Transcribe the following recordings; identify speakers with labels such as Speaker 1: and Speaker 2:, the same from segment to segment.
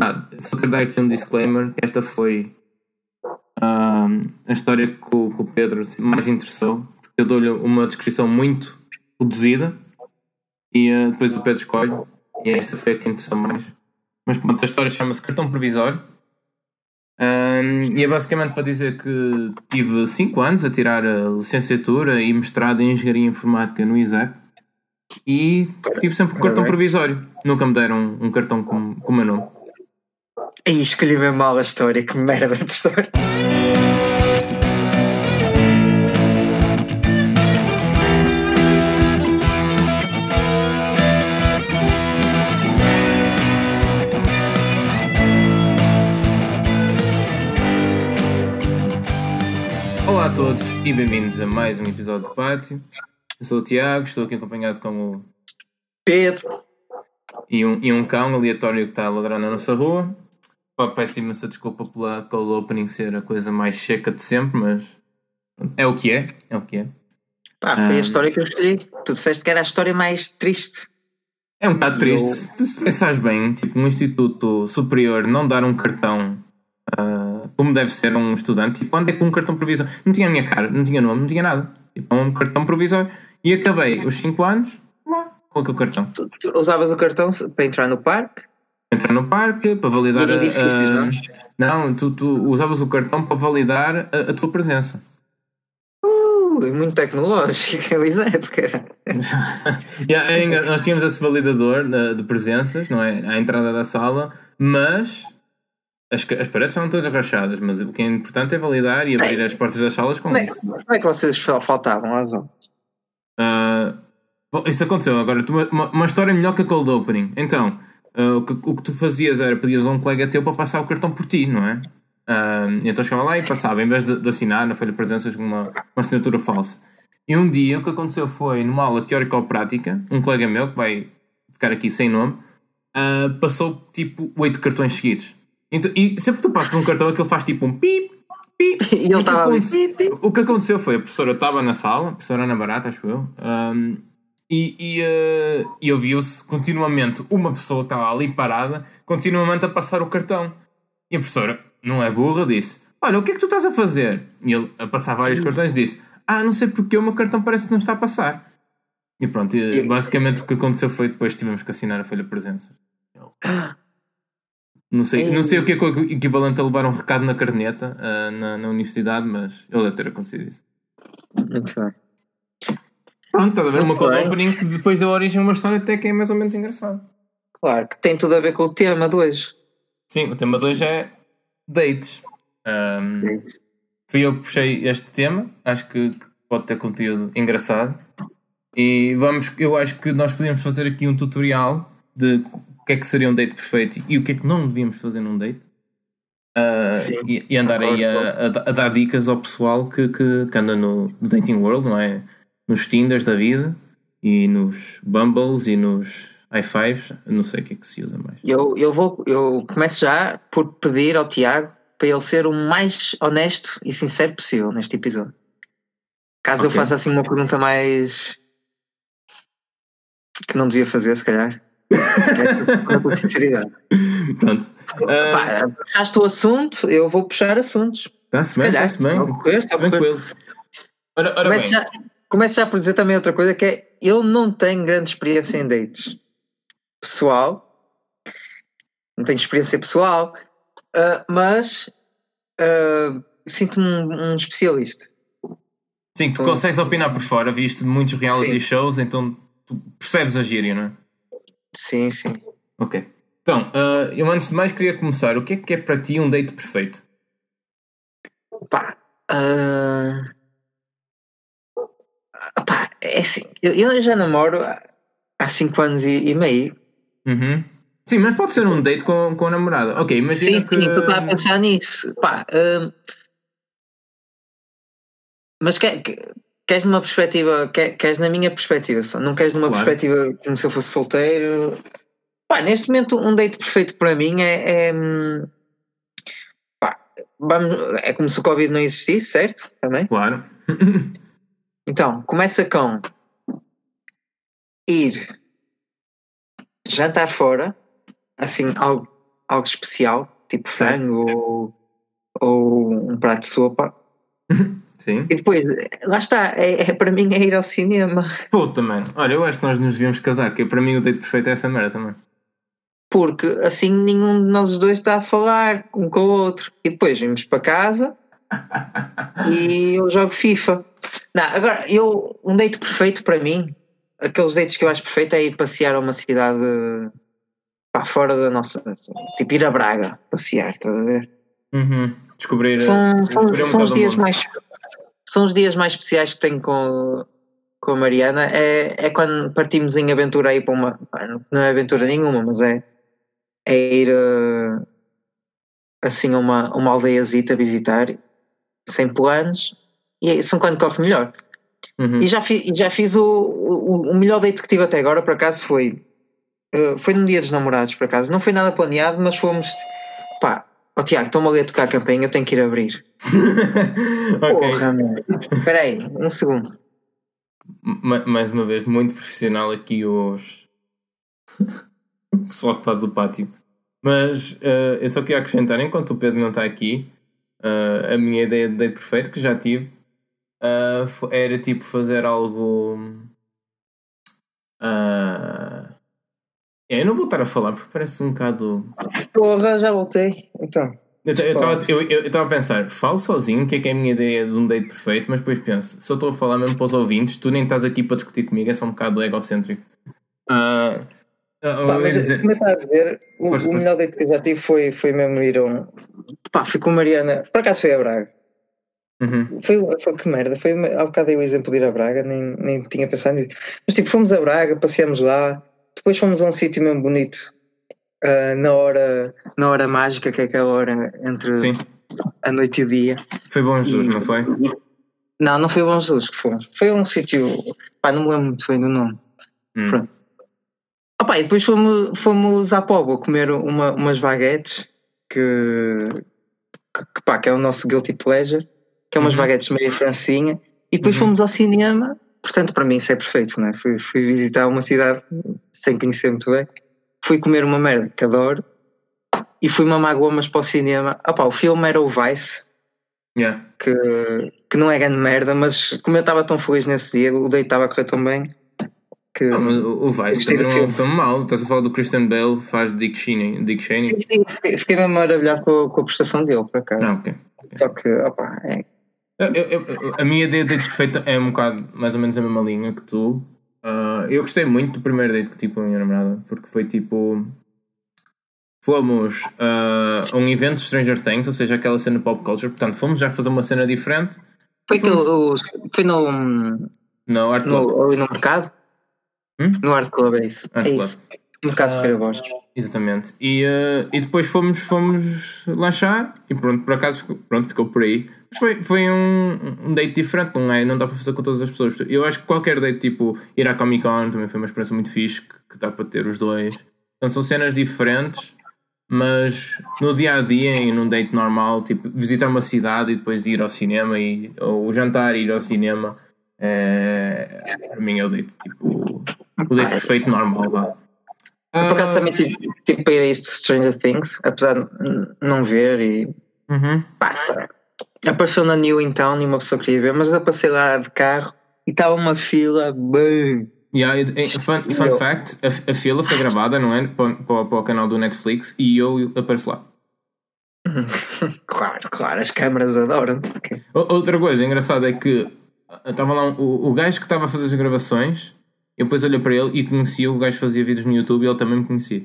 Speaker 1: Ah, só quero dar aqui um disclaimer. Esta foi ah, a história que o, que o Pedro mais interessou. Porque eu dou-lhe uma descrição muito reduzida e ah, depois o Pedro escolhe. E esta foi a que interessou mais. Mas pronto, a história chama-se Cartão Provisório. Um, e é basicamente para dizer que tive 5 anos a tirar a licenciatura e mestrado em Engenharia Informática no ISEP e tive sempre um cartão provisório. Nunca me deram um, cartão com, com o meu nome.
Speaker 2: E escolhi bem mal a história, que merda de história.
Speaker 1: Olá a todos e bem-vindos a mais um episódio do Pátio. Eu sou o Tiago, estou aqui acompanhado com o
Speaker 2: Pedro
Speaker 1: e um, e um cão aleatório que está a ladrar na nossa rua. Pá, peço imensa desculpa pela cold opening ser a coisa mais seca de sempre, mas é o que é, é o que é.
Speaker 2: Pá, foi a história que eu escolhi. Tu disseste que era a história mais triste.
Speaker 1: É um bocado triste. Eu... Se pensares bem, tipo, um instituto superior não dar um cartão uh, como deve ser um estudante, tipo, onde é que um cartão provisório? Não tinha a minha cara, não tinha nome, não tinha nada. Tipo, um cartão provisório. E acabei os 5 anos lá com aquele cartão.
Speaker 2: Tu, tu, usavas o cartão para entrar no parque?
Speaker 1: Entrar no parque, para validar a. a não, tu, tu, usavas o cartão para validar a, a tua presença.
Speaker 2: Uh, muito tecnológico, Elisé,
Speaker 1: era. yeah, nós tínhamos esse validador de presenças, não é? À entrada da sala, mas as, as paredes são todas rachadas, mas o que é importante é validar e abrir as portas das salas com
Speaker 2: como
Speaker 1: é isso.
Speaker 2: Como é que vocês faltavam às aulas?
Speaker 1: Uh, bom, isso aconteceu. Agora, uma, uma história melhor que a cold opening. Então, uh, o, que, o que tu fazias era pedias a um colega teu para passar o cartão por ti, não é? Uh, então chegava lá e passava, em vez de, de assinar na folha de presenças com uma, uma assinatura falsa. E um dia o que aconteceu foi, numa aula teórica ou prática, um colega meu, que vai ficar aqui sem nome, uh, passou tipo oito cartões seguidos. Então, e sempre que tu passas um cartão, aquele faz tipo um pip, pip.
Speaker 2: E ele estava ali.
Speaker 1: O que aconteceu foi a professora estava na sala, a professora Ana Barata, acho eu, um, e, e, uh, e ouviu-se continuamente uma pessoa que estava ali parada, continuamente a passar o cartão. E a professora, não é burra, disse: Olha, o que é que tu estás a fazer? E ele, a passar vários cartões, disse: Ah, não sei porque o meu cartão parece que não está a passar. E pronto, e, basicamente o que aconteceu foi depois tivemos que assinar a folha de presença. Não sei, não sei o que é, o equivalente a levar um recado na carneta uh, na, na, universidade, mas ele deve ter acontecido isso.
Speaker 2: Muito bem.
Speaker 1: Pronto, estás a ver uma cold opening que depois da origem uma história até que é mais ou menos engraçada.
Speaker 2: Claro, que tem tudo a ver com o tema de hoje.
Speaker 1: Sim, o tema de hoje é dates. Um, fui eu que puxei este tema, acho que, que pode ter conteúdo engraçado. E vamos, eu acho que nós podemos fazer aqui um tutorial de o que é que seria um date perfeito e o que é que não devíamos fazer num date. Uh, e, e, andar aí a, a, a, dar dicas ao pessoal que, que, que, anda no, no dating world, não é? Nos Tinders da vida e nos Bumbles e nos i5s, não sei o que é que se usa mais.
Speaker 2: Eu, eu, vou, eu começo já por pedir ao Tiago para ele ser o mais honesto e sincero possível neste episódio. Caso okay. eu faça assim uma pergunta mais que não devia fazer, se calhar. Com sinceridade.
Speaker 1: Pronto.
Speaker 2: Uh... puxaste o assunto, eu vou puxar assuntos.
Speaker 1: Está-se bem, está-se bem. Está tranquilo.
Speaker 2: Ora, ora começo, já, começo já por dizer também outra coisa que é eu não tenho grande experiência em dates. Pessoal, não tenho experiência pessoal, uh, mas uh, sinto-me um, um, especialista.
Speaker 1: Sim, tu então, consegues opinar por fora, viste muitos reality sim. shows, então tu percebes a gíria, não é?
Speaker 2: Sim, sim.
Speaker 1: Ok. Então, uh, eu antes de mais queria começar. O que é que é para ti um date perfeito?
Speaker 2: Pá, uh... Pá, é assim, eu, eu já namoro há 5 anos e, e meio.
Speaker 1: Uhum. Sim, mas pode ser um date com, com a namorada. Ok, imagina
Speaker 2: sim,
Speaker 1: que...
Speaker 2: Sim, estou a pensar nisso. Pá, uh... Mas que, que, queres numa perspectiva, quer, queres na minha perspectiva só, não queres numa claro. perspectiva como se eu fosse solteiro. Pá, neste momento um date perfeito para mim é, é pá, vamos, é como se o Covid não existisse, certo? Também?
Speaker 1: Claro.
Speaker 2: então, começa com ir jantar fora, assim, algo, algo especial, tipo frango ou, ou um prato de sopa.
Speaker 1: Sim.
Speaker 2: E depois, lá está, é, é, para mim é ir ao cinema.
Speaker 1: Puta, mano. Olha, eu acho que nós nos devíamos casar, que para mim o date perfeito é essa merda também.
Speaker 2: Porque assim nenhum de nós dois está a falar um com o outro. E depois vimos para casa e eu jogo FIFA. Não, agora, eu, um date perfeito para mim, aqueles dates que eu acho perfeito é ir passear a uma cidade para fora da nossa. Tipo, ir a Braga passear, estás a ver?
Speaker 1: Uhum. Descobrir.
Speaker 2: São, são, descobrir um são os dias mais. São os dias mais especiais que tenho com, com a Mariana. É, é quando partimos em aventura aí para uma. Não é aventura nenhuma, mas é. É ir uh, assim a uma, uma aldeiazita visitar, sem planos, e são quando corre melhor. Uhum. E já, fi, já fiz o, o, o, melhor date que tive até agora, por acaso, foi. Uh, foi num dia dos namorados, por acaso. Não foi nada planeado, mas fomos. Pá, ó oh, Tiago, estão-me ali a tocar a campanha, eu tenho que ir abrir. okay. Porra, Espera aí, um segundo.
Speaker 1: Mais uma vez, muito profissional aqui os. o pessoal que faz o pátio. Mas uh, eu só queria acrescentar, enquanto o Pedro não está aqui, uh, a minha ideia de date perfeito que já tive uh, era tipo fazer algo. Uh, eu não vou estar a falar porque parece um bocado.
Speaker 2: Porra, já voltei. Então.
Speaker 1: Eu estava eu, eu, eu a pensar, falo sozinho, o que é que é a minha ideia de um date perfeito, mas depois penso, se eu estou a falar mesmo para os ouvintes, tu nem estás aqui para discutir comigo, é só um bocado egocêntrico. Uh,
Speaker 2: Pá, mas dizer... como estás a ver, o, força, o melhor date que eu já tive foi, foi mesmo ir a um. Pá, fui com a Mariana, por acaso foi a Braga. Uhum. Foi, foi que merda, foi há bocado dei o exemplo de ir a Braga, nem, nem tinha pensado nisso. Mas tipo, fomos a Braga, passeamos lá, depois fomos a um sítio mesmo bonito uh, na, hora, na hora mágica, que é aquela hora entre Sim. a noite e o dia.
Speaker 1: Foi Bom Jesus, e, não foi?
Speaker 2: não, não foi Bom Jesus que fomos. Foi um sítio, pá, não me lembro muito bem do nome. Hum. Pronto. Opa, e depois fomos, fomos à Póvoa comer uma, umas baguetes que, que, pá, que é o nosso guilty pleasure, que é umas uhum. baguetes meio francinha, e depois uhum. fomos ao cinema, portanto para mim isso é perfeito, não é? Fui, fui visitar uma cidade sem conhecer muito bem, fui comer uma merda que adoro, e fui mamar gomas para o cinema. Opa, o filme era o Vice,
Speaker 1: yeah.
Speaker 2: que, que não é grande merda, mas como eu estava tão feliz nesse dia, o date estava a correr tão bem
Speaker 1: que. Mas o Vice também não é um filme mau. Estás a falar do Christian Bale, faz Dick Cheney. Dick Cheney.
Speaker 2: Sim, sim, fiquei, fiquei mesmo maravilhado com, com a prestação dele, por acaso.
Speaker 1: Ah, okay.
Speaker 2: Só que, opa, é.
Speaker 1: Eu, eu, a minha ideia de date perfeito é um bocado mais ou menos a mesma linha que tu. Uh, eu gostei muito do primeiro date que tive com a minha namorada, porque foi tipo. Fomos uh, a um evento de Stranger Things, ou seja, aquela cena pop culture, portanto, fomos já fazer uma cena diferente.
Speaker 2: Foi, que o, foi no.
Speaker 1: No, Art
Speaker 2: no, no mercado? Hum? No Art Club é isso. Art é Club. isso. Um bocado uh, de voz.
Speaker 1: Exatamente. E, uh, e depois fomos, fomos lanchar e pronto, por acaso pronto, ficou por aí. Mas foi, foi um, um date diferente, não é? Não dá para fazer com todas as pessoas. Eu acho que qualquer date, tipo ir à Comic Con, também foi uma experiência muito fixe, que, que dá para ter os dois. Então são cenas diferentes, mas no dia a dia e num date normal, tipo visitar uma cidade e depois ir ao cinema, e, ou jantar e ir ao cinema, é, para mim é o date tipo o date perfeito normal, vá.
Speaker 2: Eu, por acaso também tive, tive para ir a este Stranger Things, apesar de não ver e.
Speaker 1: Uhum.
Speaker 2: Pá. Apareceu na New in Town e uma pessoa queria ver, mas eu passei lá de carro e estava uma fila bem.
Speaker 1: Yeah, fun, fun fact: a, a, fila foi gravada, não é? Para, para, para o canal do Netflix e eu apareço lá.
Speaker 2: claro, claro, as câmaras adoram.
Speaker 1: Outra coisa engraçada é que estava lá o, o gajo que estava a fazer as gravações eu depois olhei para ele e conhecia o gajo que fazia vídeos no YouTube e ele também me conhecia.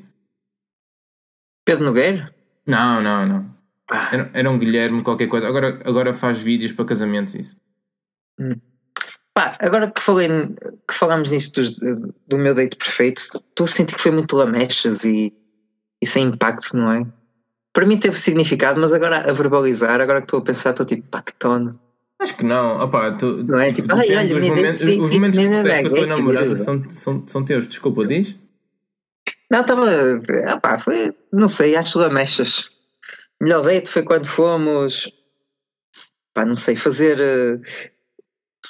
Speaker 2: Pedro Nogueira?
Speaker 1: Não, não, não. Era, era, um Guilherme, qualquer coisa. Agora, agora faz vídeos para casamentos isso.
Speaker 2: Hum. Pá, agora que, falei, que falamos nisso do, do meu date perfeito, estou a sentir que foi muito lamechas e, e sem impacto, não é? Para mim teve significado, mas agora a verbalizar, agora que estou a pensar, estou tipo, pá, que tono.
Speaker 1: Acho que não, opá, tu,
Speaker 2: não é tipo, ai, olha,
Speaker 1: os, momentos, os momentos que tu com a tua namorada são, são, são teus, desculpa, diz?
Speaker 2: Não, estava, opá, foi, não sei, acho lamechas. Melhor date foi quando fomos, pá, não sei, fazer,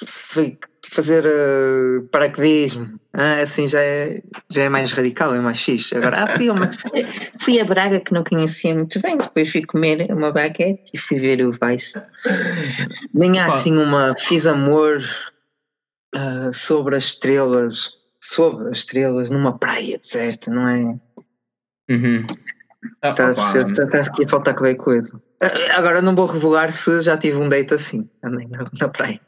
Speaker 2: foi, fazer uh, paraquedismo. Ah, assim já é, já é mais radical, é mais xixi. Agora, ah, fui, uma, fui a Braga que não conhecia muito bem, depois fui comer uma baguete e fui ver o Vice. Nem há assim uma. Fiz amor uh, sobre as estrelas, sobre as estrelas numa praia deserta, não é?
Speaker 1: Uhum.
Speaker 2: Ah, tá, aqui a faltar qualquer coisa. Agora não vou revelar se já tive um date assim também na, praia.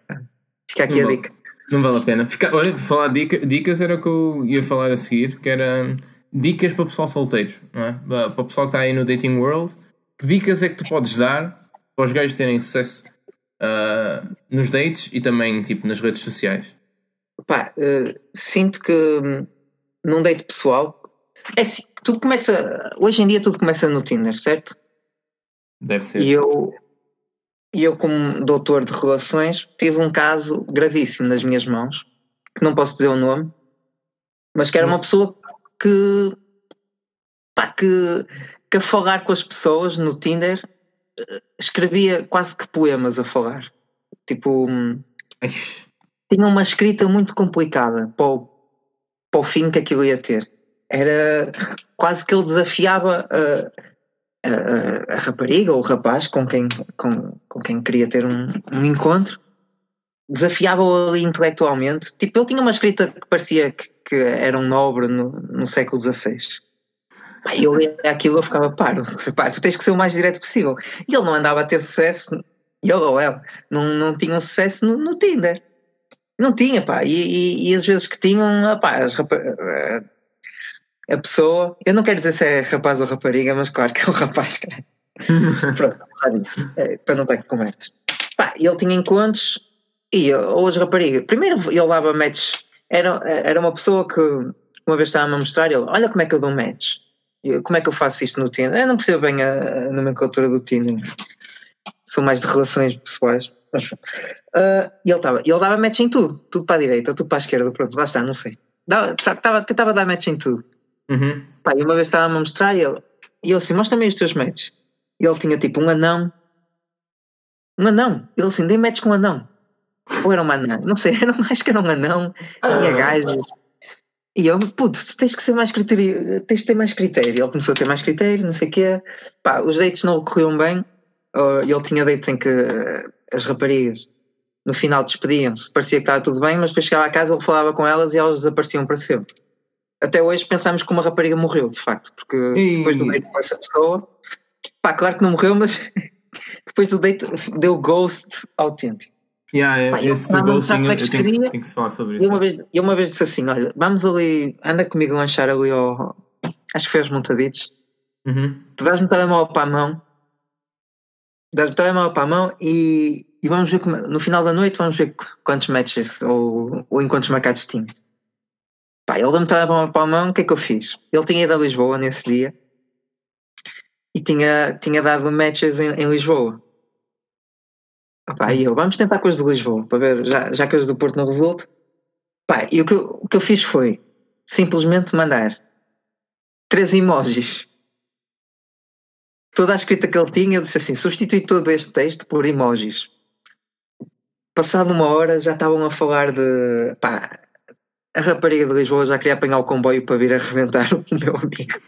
Speaker 2: Fica aqui
Speaker 1: não
Speaker 2: a dica.
Speaker 1: Não vale a pena. Fica, olha, falar de dica, dicas era o que eu ia falar a seguir, que era dicas para o pessoal solteiro, não é? Para o pessoal que está aí no dating world, que dicas é que tu podes dar para os gajos terem sucesso uh, nos dates e também tipo nas redes sociais?
Speaker 2: Pá, uh, sinto que hum, num date pessoal é assim, tudo começa hoje em dia tudo começa no Tinder, certo?
Speaker 1: Deve ser.
Speaker 2: E eu e eu, como doutor de relações, tive um caso gravíssimo nas minhas mãos, que não posso dizer o nome, mas que era uma hum. pessoa que, pá, que, que a falar com as pessoas no Tinder eh, escrevia quase que poemas a falar. Tipo, tinha uma escrita muito complicada para o, para o fim que aquilo ia ter. Era quase que ele desafiava a a, a, rapariga ou o rapaz com quem, com, com quem queria ter um, um encontro desafiava-o intelectualmente. Tipo, ele tinha uma escrita que parecia que, que era um nobre no, no século XVI. Pá, eu lia aquilo eu ficava paro. Tu tens que ser o mais direto possível. E ele não andava a ter sucesso, ele ou ela, não, não tinha um sucesso no, no Tinder. Não tinha, pá. E, e, e as vezes que tinham, pá, as a pessoa, eu não quero dizer se é rapaz ou rapariga, mas claro que é um rapaz, cara. Pronto, já disse, é, para não ter que conversas. Pá, ele tinha encontros e ou as raparigas, primeiro ele dava matches, era, era uma pessoa que uma vez estava a mostrar, ele, olha como é que eu dou match, como é que eu faço isto no Tinder? Eu não percebo bem a, a nomenclatura do Tinder, sou mais de relações pessoais. Mas, uh, e ele, estava ele dava match em tudo, tudo para a direita, tudo para a esquerda, pronto, lá está, não sei. Dava, tava, tentava dar match em tudo.
Speaker 1: Uhum.
Speaker 2: Pá, e uma vez estava-me a mostrar e ele, e eu assim, mostra-me os teus matches. E ele tinha tipo um anão. Um anão. Ele assim, dei match com um anão. Ou era uma anã? Não sei, era, acho que era um anão. Tinha ah. gajos. E eu, puto, tu tens que ser mais critério, tens de ter mais critério. Ele começou a ter mais critério, não sei o quê. Pá, os dates não ocorriam bem. E ele tinha dates em que as raparigas no final despediam-se, parecia que estava tudo bem, mas depois chegava a casa, ele falava com elas e elas desapareciam para sempre até hoje pensámos que uma rapariga morreu, de facto, porque e... depois do date com essa pessoa, pá, claro que não morreu, mas depois do date deu ghost autêntico.
Speaker 1: Yeah, pá, esse do ghosting eu, eu tenho, tenho, que se falar sobre isso.
Speaker 2: E uma, vez, e uma vez disse assim: olha, vamos ali, anda comigo lanchar ali ao. Acho que foi aos montaditos.
Speaker 1: Uhum.
Speaker 2: Tu dás-me o telemóvel para a mão, dás-me o telemóvel para a mão e, e vamos ver como, no final da noite vamos ver quantos matches ou, ou encontros marcados tinha. Pá, ele deu-me para a mão, o que é que eu fiz? Ele tinha ido a Lisboa nesse dia e tinha, tinha dado matches em, em Lisboa. Pá, e eu, vamos tentar com de Lisboa, para ver, já, já que as do Porto não resultam. Pá, e o que, eu, o que eu fiz foi simplesmente mandar três emojis. Toda a escrita que ele tinha, eu disse assim: substitui todo este texto por emojis. Passado uma hora já estavam a falar de pá, a rapariga de Lisboa já queria apanhar o comboio para vir arrebentar o meu amigo.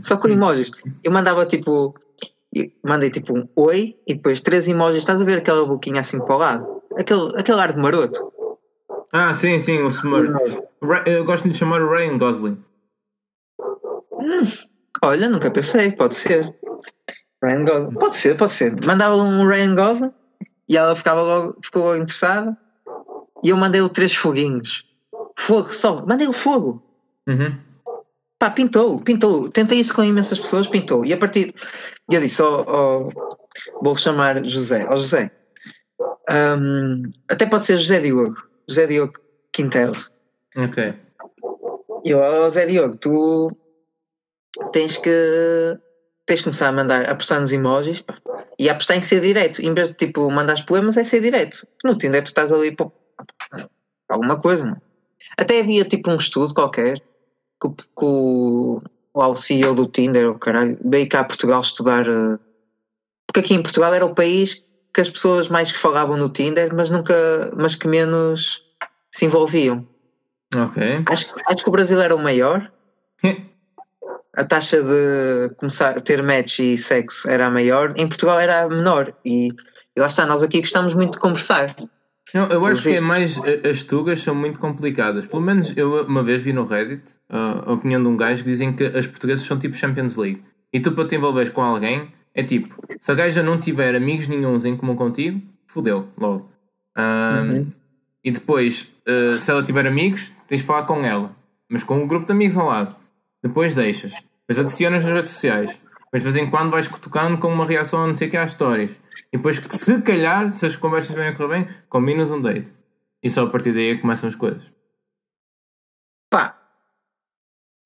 Speaker 2: Só com emojis. Eu mandava tipo. Mandei tipo um oi e depois três emojis. Estás a ver aquela boquinha assim para o lado? Aquele, aquele ar de maroto.
Speaker 1: Ah, sim, sim, o Smurf. Eu gosto de chamar o Ryan Gosling.
Speaker 2: Hum, olha, nunca pensei, pode ser. Ryan Gosling. Pode ser, pode ser. Mandava um Ryan Gosling e ela ficava logo, ficou logo interessada. E eu mandei-lhe três foguinhos. Fogo, só, mandei o fogo.
Speaker 1: Uhum.
Speaker 2: Pá, pintou, pintou. Tentei isso com imensas pessoas, pintou. E a partir. Eu disse, oh, oh, vou chamar José. Ó oh, José. Um, até pode ser José Diogo. José Diogo Quintelo.
Speaker 1: Ok.
Speaker 2: E eu, oh, José Diogo, tu tens que. Tens que começar a mandar, apostar nos emojis pá, e apostar em ser direto. Em vez de tipo mandar poemas, é ser direto. No Tinder tu estás ali para alguma coisa, não é? Até havia tipo um estudo qualquer que, que o, o CEO do Tinder, o caralho, veio cá a Portugal estudar. Uh, porque aqui em Portugal era o país que as pessoas mais que falavam no Tinder, mas nunca, mas que menos se envolviam.
Speaker 1: Ok.
Speaker 2: Acho, acho que o Brasil era o maior. a taxa de começar a ter match e sexo era a maior. Em Portugal era a menor. E, e lá está, nós aqui gostamos muito de conversar.
Speaker 1: Não, eu acho que é mais. As tugas são muito complicadas. Pelo menos eu uma vez vi no Reddit a opinião de um gajo que dizem que as portuguesas são tipo Champions League. E tu, para te envolveres com alguém, é tipo: se a gaja não tiver amigos nenhums em comum contigo, fodeu, logo. uhum. E depois, uh, se ela tiver amigos, tens de falar com ela, mas com um grupo de amigos ao lado. Depois deixas, depois adicionas nas redes sociais. Depois de vez em quando vais tocando com uma reação a não sei o que às histórias. E depois, se calhar, se as conversas vêm a correr bem, combinas um date. E só a partir daí é começam as coisas.
Speaker 2: Pá,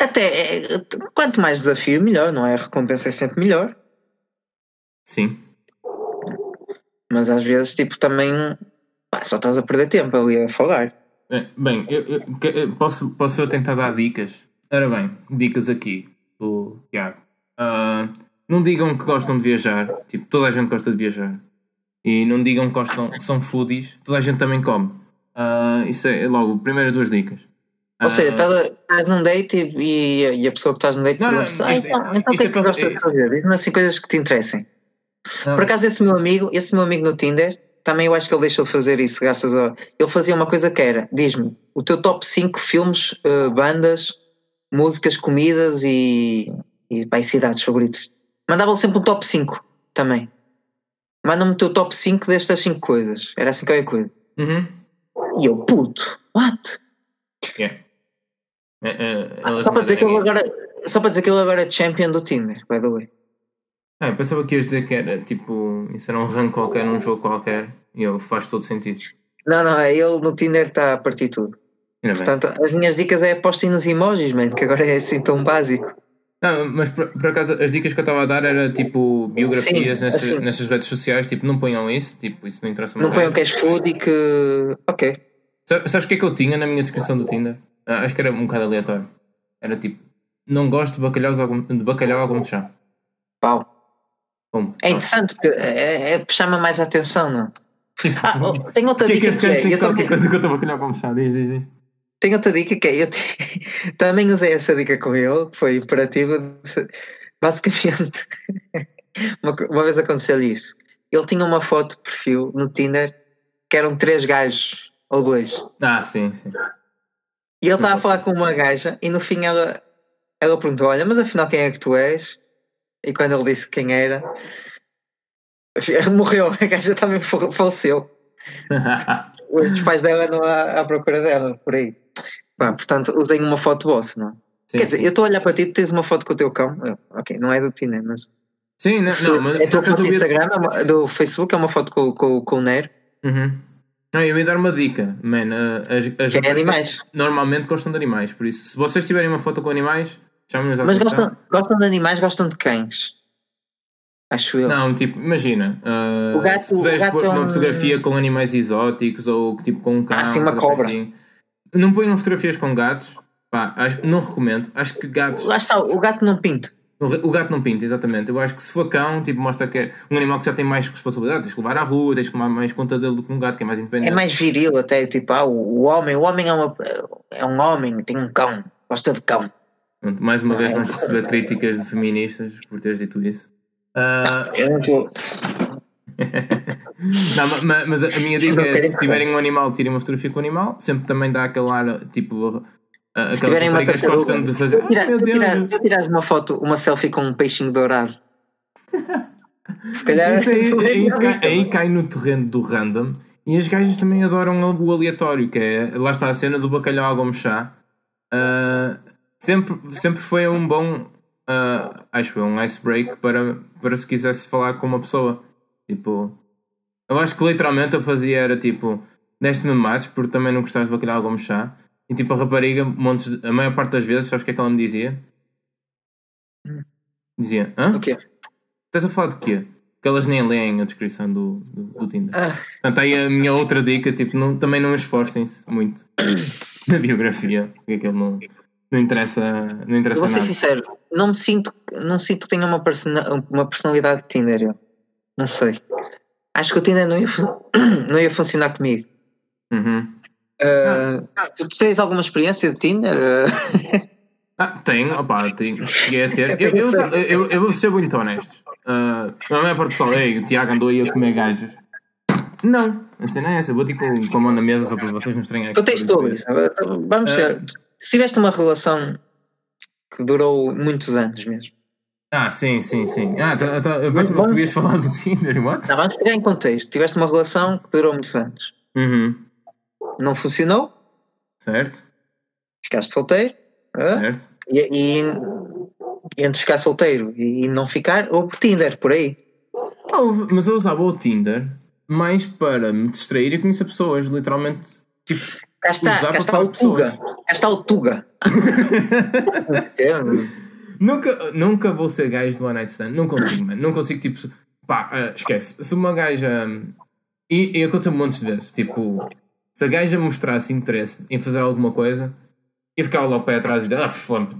Speaker 2: até é, quanto mais desafio, melhor, não é? A recompensa é sempre melhor.
Speaker 1: Sim.
Speaker 2: Mas às vezes, tipo, também pá, só estás a perder tempo ali a falar.
Speaker 1: É, bem, eu, eu, posso, posso eu tentar dar dicas? Ora bem, dicas aqui do Tiago. Uh, não digam que gostam de viajar, tipo, toda a gente gosta de viajar. E não digam que gostam, são foodies, toda a gente também come. Uh, isso é logo, primeiras duas dicas.
Speaker 2: Ou seja, estás, estás num date e, e, a pessoa que estás num date não, isto, ah, então, então o que é que é gostas de fazer? Diz-me assim coisas que te interessem. Não. Por acaso esse meu amigo, esse meu amigo no Tinder, também eu acho que ele deixou de fazer isso graças a. Ele fazia uma coisa que era: diz-me o teu top 5 filmes, uh, bandas, músicas, comidas e, e bem, cidades favoritas. Mandava-lhe sempre um top 5 também. Manda-me o teu top 5 destas 5 coisas. Era assim qualquer coisa.
Speaker 1: Uhum.
Speaker 2: E eu, puto, what?
Speaker 1: Yeah.
Speaker 2: É, é, ah, só, para dizer que ele agora, só para dizer que ele agora é champion do Tinder, by the way.
Speaker 1: Ah, eu pensava que ias dizer que era tipo, isso era um rank qualquer, num jogo qualquer, e eu faz todo sentido.
Speaker 2: Não, não, é ele no Tinder está a partir tudo. Ainda Portanto, bem. as minhas dicas é apostem nos emojis, man, que agora é assim tão básico.
Speaker 1: Não, mas por, por acaso as dicas que eu estava a dar era tipo biografias Sim, nessas, assim. nessas redes sociais, tipo, não ponham isso, tipo, isso não interessa.
Speaker 2: Não ponham cash food e que. Ok.
Speaker 1: Sabes o que é que eu tinha na minha descrição do Tinder? Ah, acho que era um bocado aleatório. Era tipo, não gosto de bacalhau, de bacalhau algum de chá.
Speaker 2: Pau. Bom, é interessante porque é, é, chama mais a atenção, não? Tipo, ah, oh, tem outra que dica
Speaker 1: é que, é, que é, qualquer coisa que eu estou bacalhau com chá, diz, diz, diz.
Speaker 2: Tem outra dica que é, eu te... também usei essa dica com ele, que foi imperativo. Basicamente, uma, uma vez aconteceu-lhe isso. Ele tinha uma foto de perfil no Tinder que eram três gajos ou dois.
Speaker 1: Ah, sim, sim.
Speaker 2: E ele estava a falar com uma gaja e no fim ela, ela perguntou: Olha, mas afinal quem é que tu és? E quando ele disse quem era, morreu, a gaja também faleceu. Os pais dela não há à procura dela, por aí. Bah, portanto, usem uma foto vossa, não é? Sim, Quer dizer, sim. eu estou a olhar para ti, tens uma foto com o teu cão. Ok, não é do Tinder, mas.
Speaker 1: Sim, não, não mas.
Speaker 2: É tua foto do Instagram, é do Facebook, é uma foto com, com, com o Nero.
Speaker 1: Uhum. Não, eu ia dar uma dica, man. As, as
Speaker 2: é animais.
Speaker 1: Normalmente gostam de animais, por isso, se vocês tiverem uma foto com animais, chamem-nos
Speaker 2: a Mas gostam, gostam de animais, gostam de cães. Acho eu.
Speaker 1: Não, tipo, imagina. Uh, o gato, se puseres pôr uma fotografia com animais exóticos ou tipo com um cão. Ah,
Speaker 2: sim, uma cobra.
Speaker 1: Assim, não ponham fotografias com gatos. Pá, acho, não recomendo. Acho que gatos.
Speaker 2: Lá está, o gato não pinta.
Speaker 1: O gato não pinta, exatamente. Eu acho que se for cão, tipo, mostra que é um animal que já tem mais responsabilidade. Tens que levar à rua, tens que tomar mais conta dele do que um gato, que é mais independente.
Speaker 2: É mais viril até, tipo, ah, o homem, o homem é, uma, é um homem, tem um cão, gosta de cão.
Speaker 1: Mais uma vez vamos receber críticas de feministas por teres dito isso. Uh...
Speaker 2: Eu não estou.
Speaker 1: não, mas, mas, a minha dica é se tiverem um animal, tirem uma fotografia com o animal, sempre também dá aquele ar tipo
Speaker 2: tiverem uma gostam de fazer. Tira, ah, tira, tu tiras uma foto, uma selfie com um peixinho dourado.
Speaker 1: Se calhar. Aí, aí, cai, aí, cai, no terreno do random e as gajas também adoram o aleatório, que é. Lá está a cena do bacalhau ao chá. Uh, sempre, sempre foi um bom. Uh, acho que foi um icebreak para, para se quisesse falar com uma pessoa. Tipo. Eu acho que literalmente eu fazia era tipo. Deste-me mates porque também não gostavas de bacalhau ao gomo chá e tipo a rapariga, montes de, a maior parte das vezes, sabes o que é que ela me dizia? Dizia, hã?
Speaker 2: O quê?
Speaker 1: Estás a falar de quê? Que elas nem leem a descrição do, do, do Tinder. Ah. Portanto, aí a minha outra dica, tipo, não, também não esforcem-se muito na biografia, porque aquilo não, não interessa, não interessa
Speaker 2: eu vou
Speaker 1: nada.
Speaker 2: ser sincero, não me sinto, não sinto que tenha uma, persona, uma personalidade de Tinder. Eu. Não sei. Acho que o Tinder não ia, não ia funcionar comigo.
Speaker 1: Uhum.
Speaker 2: Uh, ah. Tu tens alguma experiência de Tinder?
Speaker 1: ah, tenho, opá, tenho. Cheguei a ter. Eu, eu, eu, eu vou ser muito honesto. Uh, a maior parte do pessoal, ei, o Tiago andou aí a comer gajas. Não, a cena é essa. Eu vou tipo com a mão na mesa só para vocês não estranharem.
Speaker 2: Contexto isso. Vamos ver. Uh, se tiveste uma relação que durou muitos anos mesmo.
Speaker 1: Ah, sim, sim, sim. Ah, tá, tá, eu pensei que tu ias falar do Tinder, what?
Speaker 2: Não, vamos pegar em contexto. Tiveste uma relação que durou muitos anos.
Speaker 1: Uhum.
Speaker 2: Não funcionou.
Speaker 1: Certo.
Speaker 2: Ficaste solteiro.
Speaker 1: Certo.
Speaker 2: E, e, entre ficar solteiro e não ficar, houve Tinder por aí.
Speaker 1: Oh, mas eu usava o Tinder mais para me distrair e conhecer pessoas, literalmente. Tipo,
Speaker 2: cá está, cá está o Tuga. Cá está o Tuga.
Speaker 1: Nunca, nunca vou ser gajo do One Night Stand. Não consigo, mano. Não consigo, tipo, pá, uh, esquece. Se uma gaja. E, e aconteceu um monte de vezes. Tipo, se a gaja mostrasse interesse em fazer alguma coisa, e ficava lá o pé atrás e dizer, ah, flump,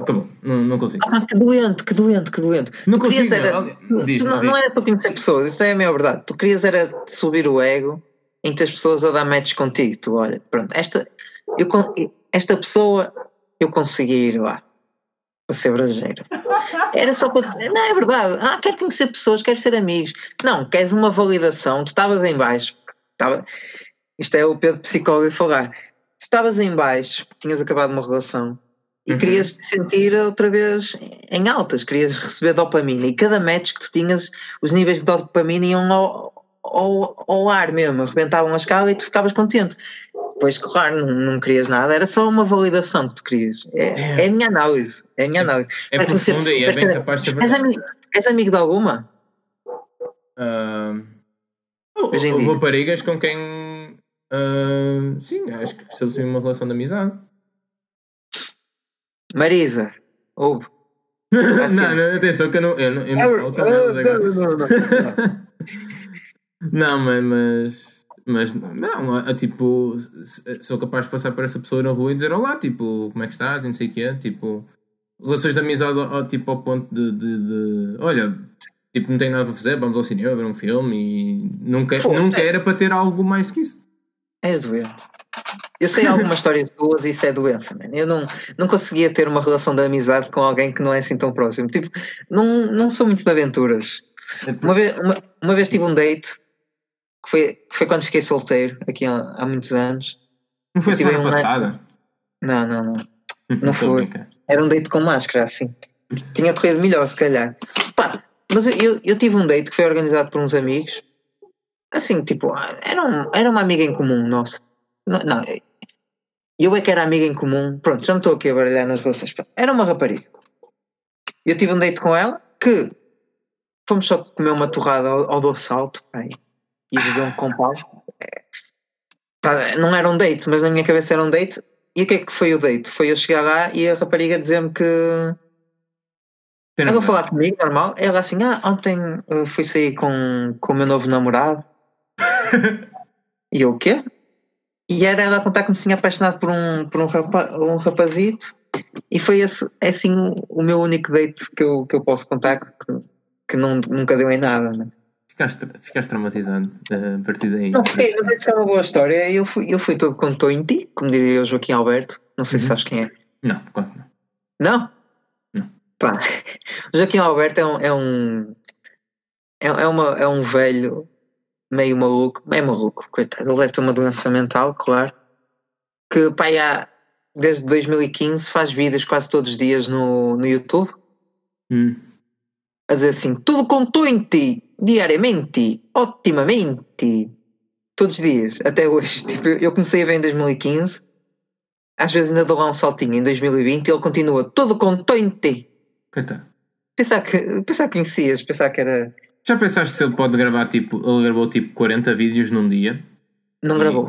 Speaker 1: acabou, não, não consigo.
Speaker 2: Ah, que doente, que doente, que doente.
Speaker 1: Não tu consigo.
Speaker 2: Era,
Speaker 1: não, diz,
Speaker 2: não,
Speaker 1: diz.
Speaker 2: não, era para conhecer pessoas, isso é a minha verdade. Tu querias era subir o ego entre as pessoas a dar matches contigo. Tu olha, pronto, esta, eu, esta pessoa eu consegui ir lá para ser brajeiro. Era só para. Não, é verdade. Ah, quero conhecer pessoas, quero ser amigos. Não, queres uma validação. Tu estavas em baixo. Estava... Isto é o Pedro psicólogo falar estavas em baixo, tinhas acabado uma relação e uhum. querias te sentir outra vez em altas, querias receber dopamina e cada match que tu tinhas, os níveis de dopamina iam ao, ao, ao ar mesmo, arrebentavam a escala e tu ficavas contente. Depois, claro, não, não querias nada, era só uma validação que tu querias. É, é. é a minha análise. É a minha análise.
Speaker 1: É, é profunda e é bem capaz de ser
Speaker 2: és amigo, és amigo de alguma?
Speaker 1: Uh, houve raparigas com quem Uh, sim, acho que estabeleceu uma relação de amizade.
Speaker 2: Marisa, ouve.
Speaker 1: não, não, atenção que eu não, eu não, eu não falo com agora. Não, não, não. não, mas, mas não, é, tipo, sou capaz de passar por essa pessoa na rua e dizer olá, tipo, como é que estás, e não sei o quê, tipo, relações de amizade ao, tipo, ao ponto de, de, de, olha, tipo, não tenho nada para fazer, vamos ao cinema ver um filme e nunca, nunca era para ter algo mais do que isso.
Speaker 2: És doente. Eu sei algumas histórias tuas e isso é doença, man. Eu não, não conseguia ter uma relação de amizade com alguém que não é assim tão próximo. Tipo, não, não sou muito de aventuras. Uma vez, uma, uma vez tive um date que foi, que foi quando fiquei solteiro, aqui há, há muitos anos.
Speaker 1: Não foi a semana um passada?
Speaker 2: Não, não, não. Não foi. Era um date com máscara, assim. Tinha corrido melhor, se calhar. Pá, mas eu, eu tive um date que foi organizado por uns amigos Assim, tipo, era, um, era uma amiga em comum nossa. Não, não, eu é que era amiga em comum. Pronto, já me estou aqui a baralhar nas relações. Era uma rapariga. Eu tive um date com ela que fomos só comer uma torrada ao, ao do salto aí, e beber um compal. É, não era um date, mas na minha cabeça era um date. E o que é que foi o date? Foi eu chegar lá e a rapariga dizer-me que. Ela vou falar comigo, normal. Ela assim, ah, ontem fui sair com, com o meu novo namorado e eu, o quê? E era ela contar que me tinha apaixonado por um, por um, rapa, um rapazito. E foi esse, é assim o meu único date que eu, que eu posso contar que, que não, nunca deu em nada. Né?
Speaker 1: Ficaste, ficaste traumatizado uh, a partir daí.
Speaker 2: Não, fiquei, mas é uma boa história. Eu fui, eu fui todo contou em ti, como diria o Joaquim Alberto. Não sei uhum. se sabes quem é.
Speaker 1: Não, claro não.
Speaker 2: Não?
Speaker 1: Não.
Speaker 2: Pá, o Joaquim Alberto é um. É um, é, é uma, é um velho meio maluco, meio maluco, coitado, ele deve ter uma doença mental, claro, que pai há, desde 2015 faz vídeos quase todos os dias no, no YouTube.
Speaker 1: Hum.
Speaker 2: A dizer assim, tudo contou em ti, diariamente, otimamente, todos os dias, até hoje. Tipo, eu comecei a ver em 2015, às vezes ainda dou lá um saltinho em 2020 e ele continua, tudo contou em ti.
Speaker 1: Coitado.
Speaker 2: Pensar que, pensar que conhecias, pensar que era
Speaker 1: já pensaste se ele pode gravar tipo. Ele gravou tipo 40 vídeos num dia?
Speaker 2: Não e... gravou.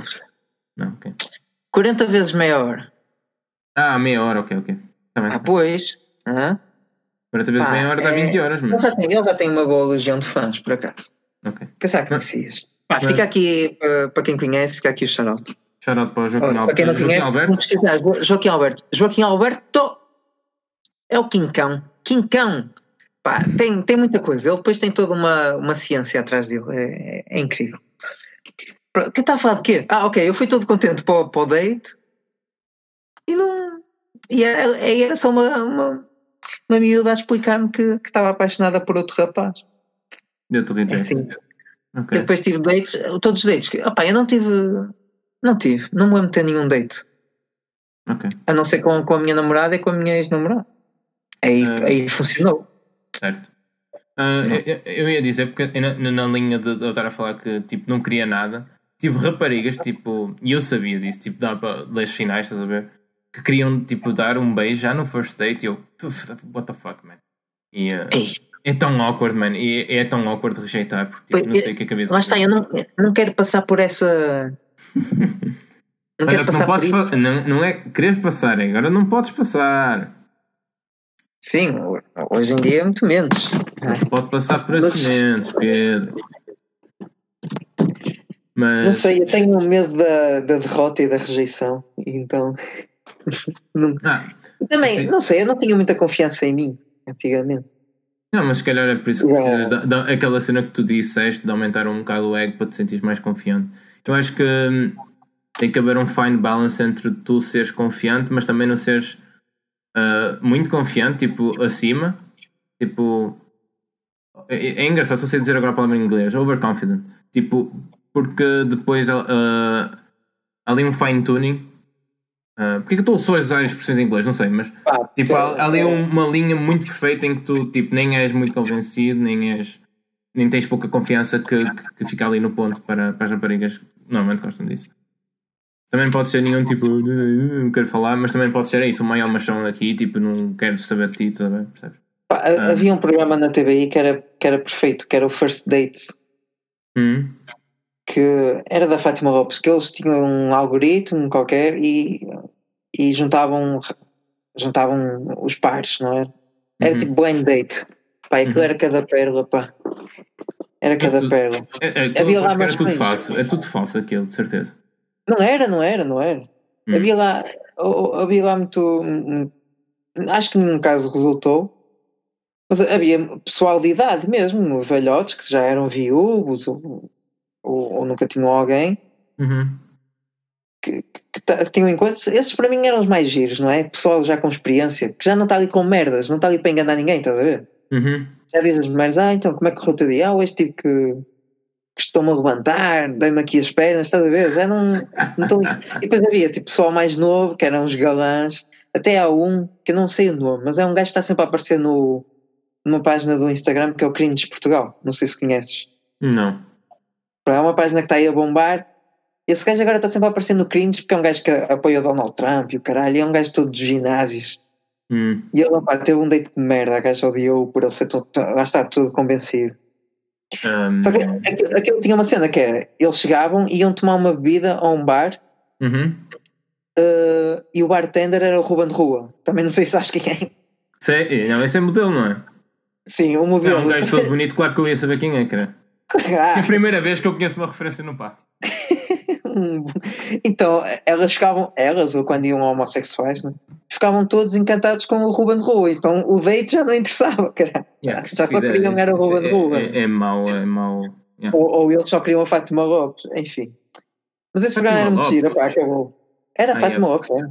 Speaker 1: Não, ok.
Speaker 2: 40 vezes meia hora.
Speaker 1: Ah, meia hora, ok, ok.
Speaker 2: Também. Ah, pois. Ah.
Speaker 1: 40 vezes Pá, meia hora dá é... 20 horas,
Speaker 2: Ele já, tem, ele já tem uma boa legião de fãs, por acaso.
Speaker 1: Ok.
Speaker 2: Pensar que conhecias. Pá, Mas... fica aqui, uh, para quem conhece, fica aqui o shout-out.
Speaker 1: Shout-out para o Joaquim Alberto.
Speaker 2: Para quem não Joaquim conhece, Alberto. Joaquim Alberto. Joaquim Alberto é o Quincão. Quincão. Pá, tem, tem muita coisa. Ele depois tem toda uma, uma ciência atrás dele. É, é incrível. Que está a falar de quê? Ah, ok, eu fui todo contente para, o, para o date e não. E era, era só uma, uma, uma miúda a explicar-me que, que estava apaixonada por outro rapaz.
Speaker 1: Eu te
Speaker 2: é assim. Okay. Depois tive dates, todos os dates. Opa, eu não tive. Não tive, não me lembro de ter nenhum date.
Speaker 1: Okay.
Speaker 2: A não ser com, com a minha namorada e com a minha ex-namorada. Aí, uh, aí funcionou.
Speaker 1: Certo. Uh, eu, eu, ia dizer, porque na, na linha de, de eu estar a falar que tipo, não queria nada, tipo raparigas, tipo, e eu sabia disso, tipo, dá para ler finais, estás a ver? Que queriam tipo dar um beijo já no first date e eu, what the fuck, man? E, uh, é tão awkward, man, e é tão awkward rejeitar, porque tipo, não sei o que é que havia
Speaker 2: Lá está, eu não, não quero passar por essa.
Speaker 1: não quero passar não, podes por. Não, não é queres passar, é agora não podes passar.
Speaker 2: Sim, hoje em dia é muito menos.
Speaker 1: Não se pode passar por esses momentos, Pedro.
Speaker 2: Mas... Não sei, eu tenho medo da, da derrota e da rejeição, então. não... Ah, Também, assim... não sei, eu não tinha muita confiança em mim antigamente.
Speaker 1: Não, mas se calhar é por isso que precisas da, da, aquela cena que tu disseste de aumentar um bocado o ego para te sentir mais confiante. Eu acho que hum, tem que haver um fine balance entre tu seres confiante, mas também não seres uh, muito confiante, tipo, acima. Tipo. É, é engraçado, só sei dizer agora a palavra em inglês, overconfident. Tipo, porque depois uh, ali um fine tuning. Uh, porque é que estou só a usar expressões em inglês? Não sei, mas ah, tipo, há, há ali uma linha muito perfeita em que tu tipo, nem és muito convencido, nem és nem tens pouca confiança que, que, que fica ali no ponto para, para as raparigas normalmente gostam disso. Também pode ser nenhum tipo, não quero falar, mas também pode ser isso, o maior machão aqui, tipo, não quero saber de ti, também, percebes?
Speaker 2: Pá, ah. Havia um programa na TVI que era, que era perfeito, que era o First Dates.
Speaker 1: Hum.
Speaker 2: Que era da Fátima Lopes, que eles tinham um algoritmo qualquer e, e juntavam, juntavam os pares, não era? Era uhum. tipo blind date. Pá, aquilo uhum. era cada pérola, pá. Era cada é tudo, pérola.
Speaker 1: É, é, Havia lá era tudo falso, é tudo falso aquilo, de certeza.
Speaker 2: Não era, não era, não era. Hum. Havia lá, havia lá muito. Acho que nenhum caso resultou. Mas havia pessoal de idade mesmo, velhotes que já eram viúvos ou, ou, ou nunca tinham alguém.
Speaker 1: Uhum.
Speaker 2: Que, que, que, tinham encontros. Esses para mim eram os mais giros, não é? Pessoal já com experiência, que já não está ali com merdas, não está ali para enganar ninguém, estás a ver?
Speaker 1: Uhum.
Speaker 2: Já dizes as mulheres, ah, então como é que correu o teu dia? Ah, hoje tive que que estou-me a levantar, dei-me aqui as pernas, estás a ver? Já não, não estou... E depois havia tipo pessoal mais novo, que eram os galãs, até há um, que eu não sei o nome, mas é um gajo que está sempre a aparecer no, numa página do Instagram que é o Cringe Portugal, não sei se conheces.
Speaker 1: Não.
Speaker 2: É uma página que está aí a bombar. Esse gajo agora está sempre a aparecer no Cringe porque é um gajo que apoia o Donald Trump e o caralho, é um gajo todo dos ginásios.
Speaker 1: Hum.
Speaker 2: E ele opa, teve um date de merda, a gajo odiou por ele ser todo, lá está tudo convencido.
Speaker 1: Um...
Speaker 2: Só que aquilo, aquilo, tinha uma cena que era: eles chegavam, iam tomar uma bebida a um bar
Speaker 1: uhum.
Speaker 2: uh, e o bartender era o Ruben Rua. Também não sei se sabes quem é.
Speaker 1: Sei, não, esse é modelo, não é?
Speaker 2: Sim, o modelo.
Speaker 1: É um gajo todo bonito, claro que eu ia saber quem é, cara. Ah. É a primeira vez que eu conheço uma referência no pátio.
Speaker 2: então, elas ficavam, elas, ou quando iam homossexuais, né? ficavam todos encantados com o Ruben Rua. Então o date já não interessava, cara. Yeah, já só queriam era o Ruben
Speaker 1: é,
Speaker 2: Rua.
Speaker 1: É, é mau, é mau.
Speaker 2: Yeah. Ou, ou, eles só queriam a Fátima Lopes, enfim. Mas esse programa era giro, pá, acabou. Era a ah, Fátima Lopes, é.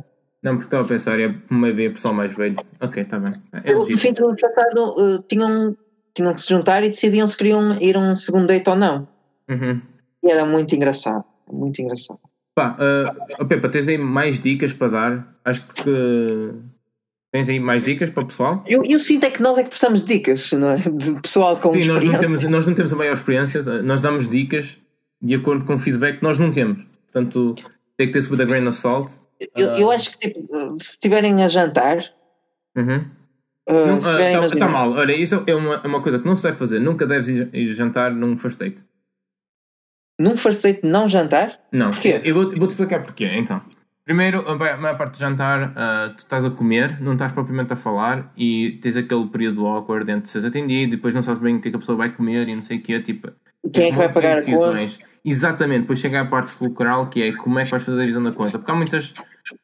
Speaker 1: Não, porque estava a pensar, é uma vez pessoal mais velho. Ok, está bem. É
Speaker 2: no fim do ano passado uh, tinham, tinham que se juntar e decidiam se queriam ir a um segundo date ou não.
Speaker 1: Uhum.
Speaker 2: E era muito engraçado. Muito engraçado.
Speaker 1: Pá, uh, Pepa, tens aí mais dicas para dar? Acho que tens aí mais dicas para o pessoal?
Speaker 2: Eu, eu sinto é que nós é que prestamos dicas, não é? De pessoal com
Speaker 1: Sim, nós não, temos, nós não temos a maior experiência, nós damos dicas de acordo com o feedback que nós não temos. Portanto, tem que ter with a grain of salt.
Speaker 2: Eu, uh, eu acho que tipo, se estiverem a jantar.
Speaker 1: Uhum. Uh, está uh, tá mal, olha, isso é uma, é uma coisa que não se deve fazer. Nunca deves ir, jantar num first date.
Speaker 2: Num first date não jantar?
Speaker 1: Não. Porquê? Eu vou-te vou explicar porquê, então. Primeiro, a maior parte do jantar, uh, tu estás a comer, não estás propriamente a falar e tens aquele período awkward entre seres atendido e depois não sabes bem o que, é que a pessoa vai comer e não sei o quê, tipo...
Speaker 2: Quem é que vai pagar a conta?
Speaker 1: Exatamente, depois chega a parte fulcral que é como é que vais fazer a divisão da conta. Porque há muitas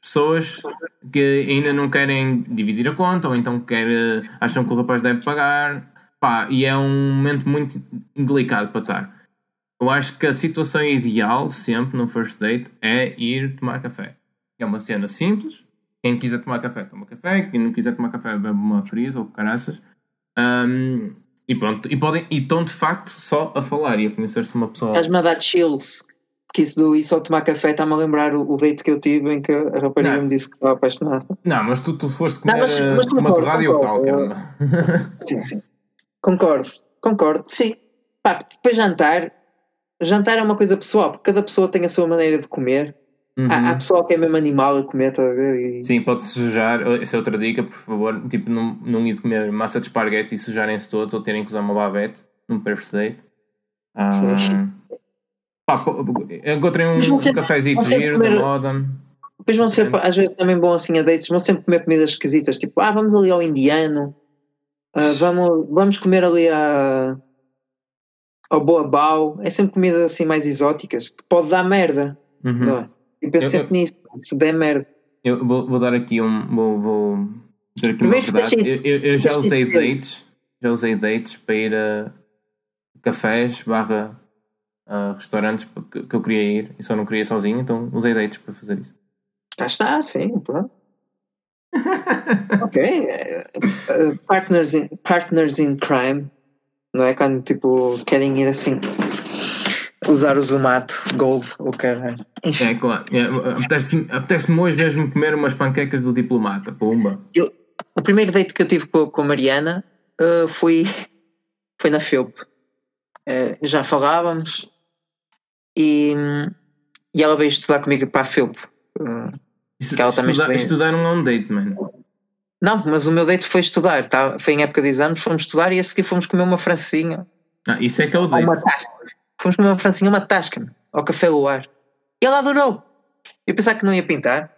Speaker 1: pessoas que ainda não querem dividir a conta ou então quer, acham que o rapaz deve pagar, pá, e é um momento muito indelicado para estar. eu acho que a situação ideal, sempre no first date, é ir tomar café. É uma cena simples. Quem quiser tomar café, toma café. Quem não quiser tomar café, bebe uma frisa ou caraças. Um, e pronto. E, podem, e estão de facto só a falar e a conhecer-se uma pessoa.
Speaker 2: Estás-me a dar chills. Porque isso do ir só tomar café está-me a lembrar o, o date que eu tive em que a rapariga não. me disse que estava apaixonada.
Speaker 1: Não, mas tu, tu foste comer não, mas, mas uma torrada e o
Speaker 2: Sim, sim. Concordo, concordo, sim. Pá, depois jantar, jantar é uma coisa pessoal, porque cada pessoa tem a sua maneira de comer. Uhum. Há, há pessoal que é mesmo animal a comer, tá a ver? E...
Speaker 1: Sim, pode sujar. Essa é outra dica, por favor. Tipo, não, não ir comer massa de esparguete e sujarem-se todos ou terem que usar uma bavete num first date. Ah, pá, encontrem um, um cafezinho giro da moda.
Speaker 2: Depois vão ser, às vezes, também bom assim a dates, vão sempre comer comidas esquisitas, tipo, ah, vamos ali ao indiano, uh, vamos, vamos comer ali a ao boabau, é sempre comidas assim mais exóticas, que pode dar merda. Uhum. Não é? Eu penso eu, sempre eu, nisso, se der merda.
Speaker 1: Eu vou, vou dar aqui um. Vou, vou dizer aqui uma verdade. Eu, eu, já usei dates, já usei dates para ir a cafés barra a restaurantes que, eu queria ir e só não queria sozinho, então usei dates para fazer isso.
Speaker 2: Cá está, sim, pronto. ok. Uh, partners, in, partners in crime não é? Quando tipo querem ir assim usar o Zumato Gold ou caralho.
Speaker 1: Enfim. É claro. É, Apetece-me apetece hoje mesmo comer umas panquecas do diplomata, pumba.
Speaker 2: Eu, o primeiro date que eu tive com, com a Mariana uh, foi, foi na FEUP. Uh, já falávamos e, e ela veio estudar comigo para a FEUP. Uh,
Speaker 1: Isso, que ela estudar, também estudar não é um date, mano.
Speaker 2: Não, mas o meu date foi estudar, tá? foi em época de exames, fomos estudar e a seguir fomos comer uma francinha.
Speaker 1: Ah, isso é que é o date. Uma
Speaker 2: tasca. Fomos comer uma francinha, uma tasca, ao café Luar. E ela adorou. Eu pensava que não ia pintar,